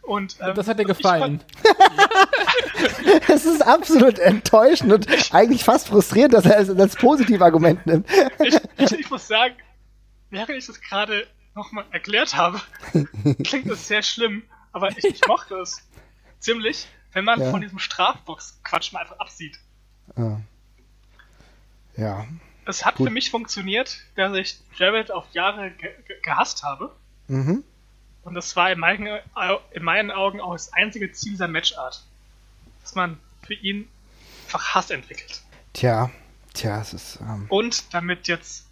Und ähm, das hat dir gefallen. [laughs] Es ist absolut enttäuschend und eigentlich fast frustrierend, dass er es als Positivargument nimmt. ich, ich, ich muss sagen, während ich das gerade nochmal erklärt habe, klingt es sehr schlimm, aber ich, ich mochte es ziemlich, wenn man Ja. von diesem Strafbox-Quatsch mal einfach absieht. Ja. Ja. Es hat Gut. für mich funktioniert, dass ich Jared auf Jahre ge ge gehasst habe. Mhm. Und das war in meinen, in meinen Augen auch das einzige Ziel dieser Matchart. Dass man für ihn einfach Hass entwickelt. Tja, tja, es ist. Ähm, Und damit jetzt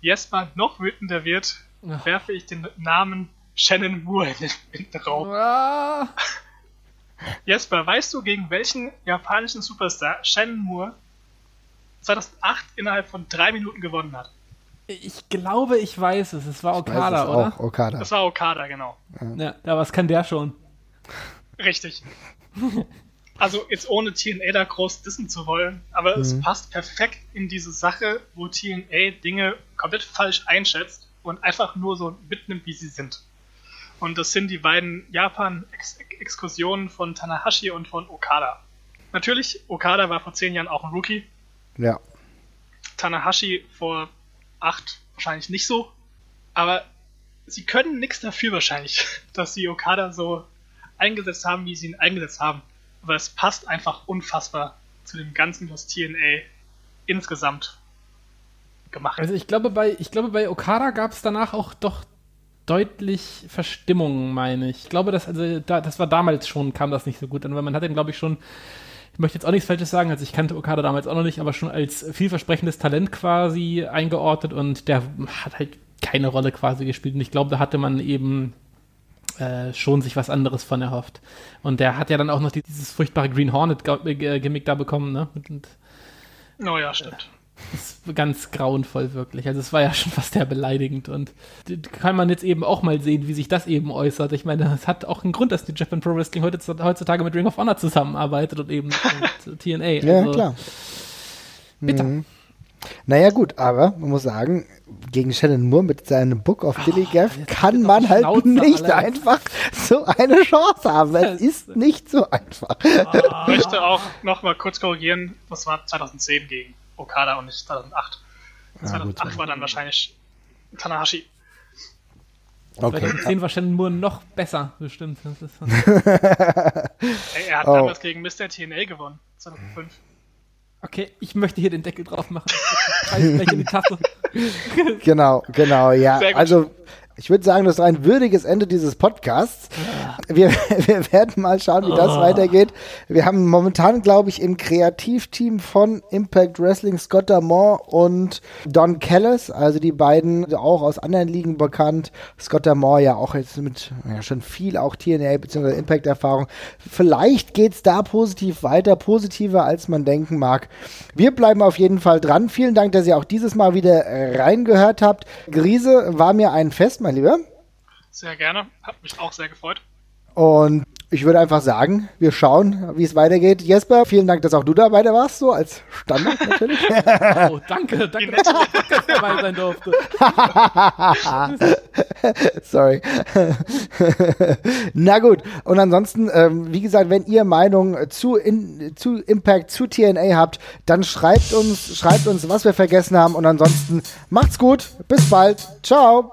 Jesper noch wütender wird, Ach. werfe ich den Namen Shannon Moore in den, Raum. Ah, Jesper, weißt du, gegen welchen japanischen Superstar Shannon Moore 2008 innerhalb von drei Minuten gewonnen hat? Ich glaube, ich weiß es. Es war Okada, Weiß es oder? Auch Okada. Das war Okada, genau. Ja, aber was kann der schon? Richtig. Also jetzt ohne TNA da groß dissen zu wollen, aber es passt perfekt in diese Sache, wo TNA Dinge komplett falsch einschätzt und einfach nur so mitnimmt, wie sie sind. Und das sind die beiden Japan-Exkursionen von Tanahashi und von Okada. Natürlich, Okada war vor zehn Jahren auch ein Rookie, Ja. Tanahashi vor acht wahrscheinlich nicht so. Aber sie können nichts dafür wahrscheinlich, [laughs] dass sie Okada so eingesetzt haben, wie sie ihn eingesetzt haben. Aber es passt einfach unfassbar zu dem Ganzen, was TNA insgesamt gemacht hat. Also ich glaube, bei, ich glaube, bei Okada gab es danach auch doch deutlich Verstimmungen, meine ich. Ich glaube, dass, also da, das war damals schon, kam das nicht so gut an, weil man hat ihn, glaube ich, schon, ich möchte jetzt auch nichts Falsches sagen, also ich kannte Okada damals auch noch nicht, aber schon als vielversprechendes Talent quasi eingeordnet und der hat halt keine Rolle quasi gespielt. Und ich glaube, da hatte man eben äh, schon sich was anderes von erhofft. Und der hat ja dann auch noch die, dieses furchtbare Green Hornet-Gimmick da bekommen, ne? Und, Oh stimmt. Das ist ganz grauenvoll wirklich. Also es war ja schon fast sehr beleidigend und kann man jetzt eben auch mal sehen, wie sich das eben äußert. Ich meine, es hat auch einen Grund, dass die Japan Pro Wrestling heute, heutzutage mit Ring of Honor zusammenarbeitet und eben [laughs] mit TNA. Ja, Also, klar. Bitter. Mhm. Naja, gut, aber man muss sagen, gegen Shannon Moore mit seinem Book of Dilly Gaff jetzt kann bitte man halt Schnauze, nicht Alter. einfach so eine Chance haben. Es ist nicht so einfach. Ich möchte auch noch mal kurz korrigieren, das war 2010 gegen Okada und nicht 2008. gut, 2008 war dann wahrscheinlich Tanahashi. Okay. 2010 war Shannon Moore noch besser, bestimmt. Das ist, [laughs] Ey, er hat Oh. damals gegen Mr. TNA gewonnen, 2005. okay, ich möchte hier den Deckel drauf machen. Ich gleich in die Tasse. [laughs] Genau, genau, ja. Sehr gut. Also ich würde sagen, das ist ein würdiges Ende dieses Podcasts. Wir, [laughs] wir werden mal schauen, wie das weitergeht. Wir haben momentan, glaube ich, im Kreativteam von Impact Wrestling Scott Damore und Don Callis, also die beiden auch aus anderen Ligen bekannt. Scott Damore ja auch jetzt mit ja, schon viel auch TNA bzw. Impact-Erfahrung. Vielleicht geht's da positiv weiter, positiver als man denken mag. Wir bleiben auf jeden Fall dran. Vielen Dank, dass ihr auch dieses Mal wieder äh, reingehört habt. Grise war mir ein Fest, mein Lieber. Sehr gerne, hat mich auch sehr gefreut. Und ich würde einfach sagen, wir schauen, wie es weitergeht. Jesper, vielen Dank, dass auch du dabei warst, so als Standard natürlich. [laughs] Oh, danke, danke, dass ich dabei sein durfte. [laughs] Sorry. Na gut. Und ansonsten, ähm, wie gesagt, wenn ihr Meinung zu, in, zu Impact, zu TNA habt, dann schreibt uns, schreibt uns, was wir vergessen haben. Und ansonsten macht's gut. Bis bald. Ciao.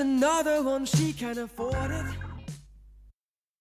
Another one she can afford it.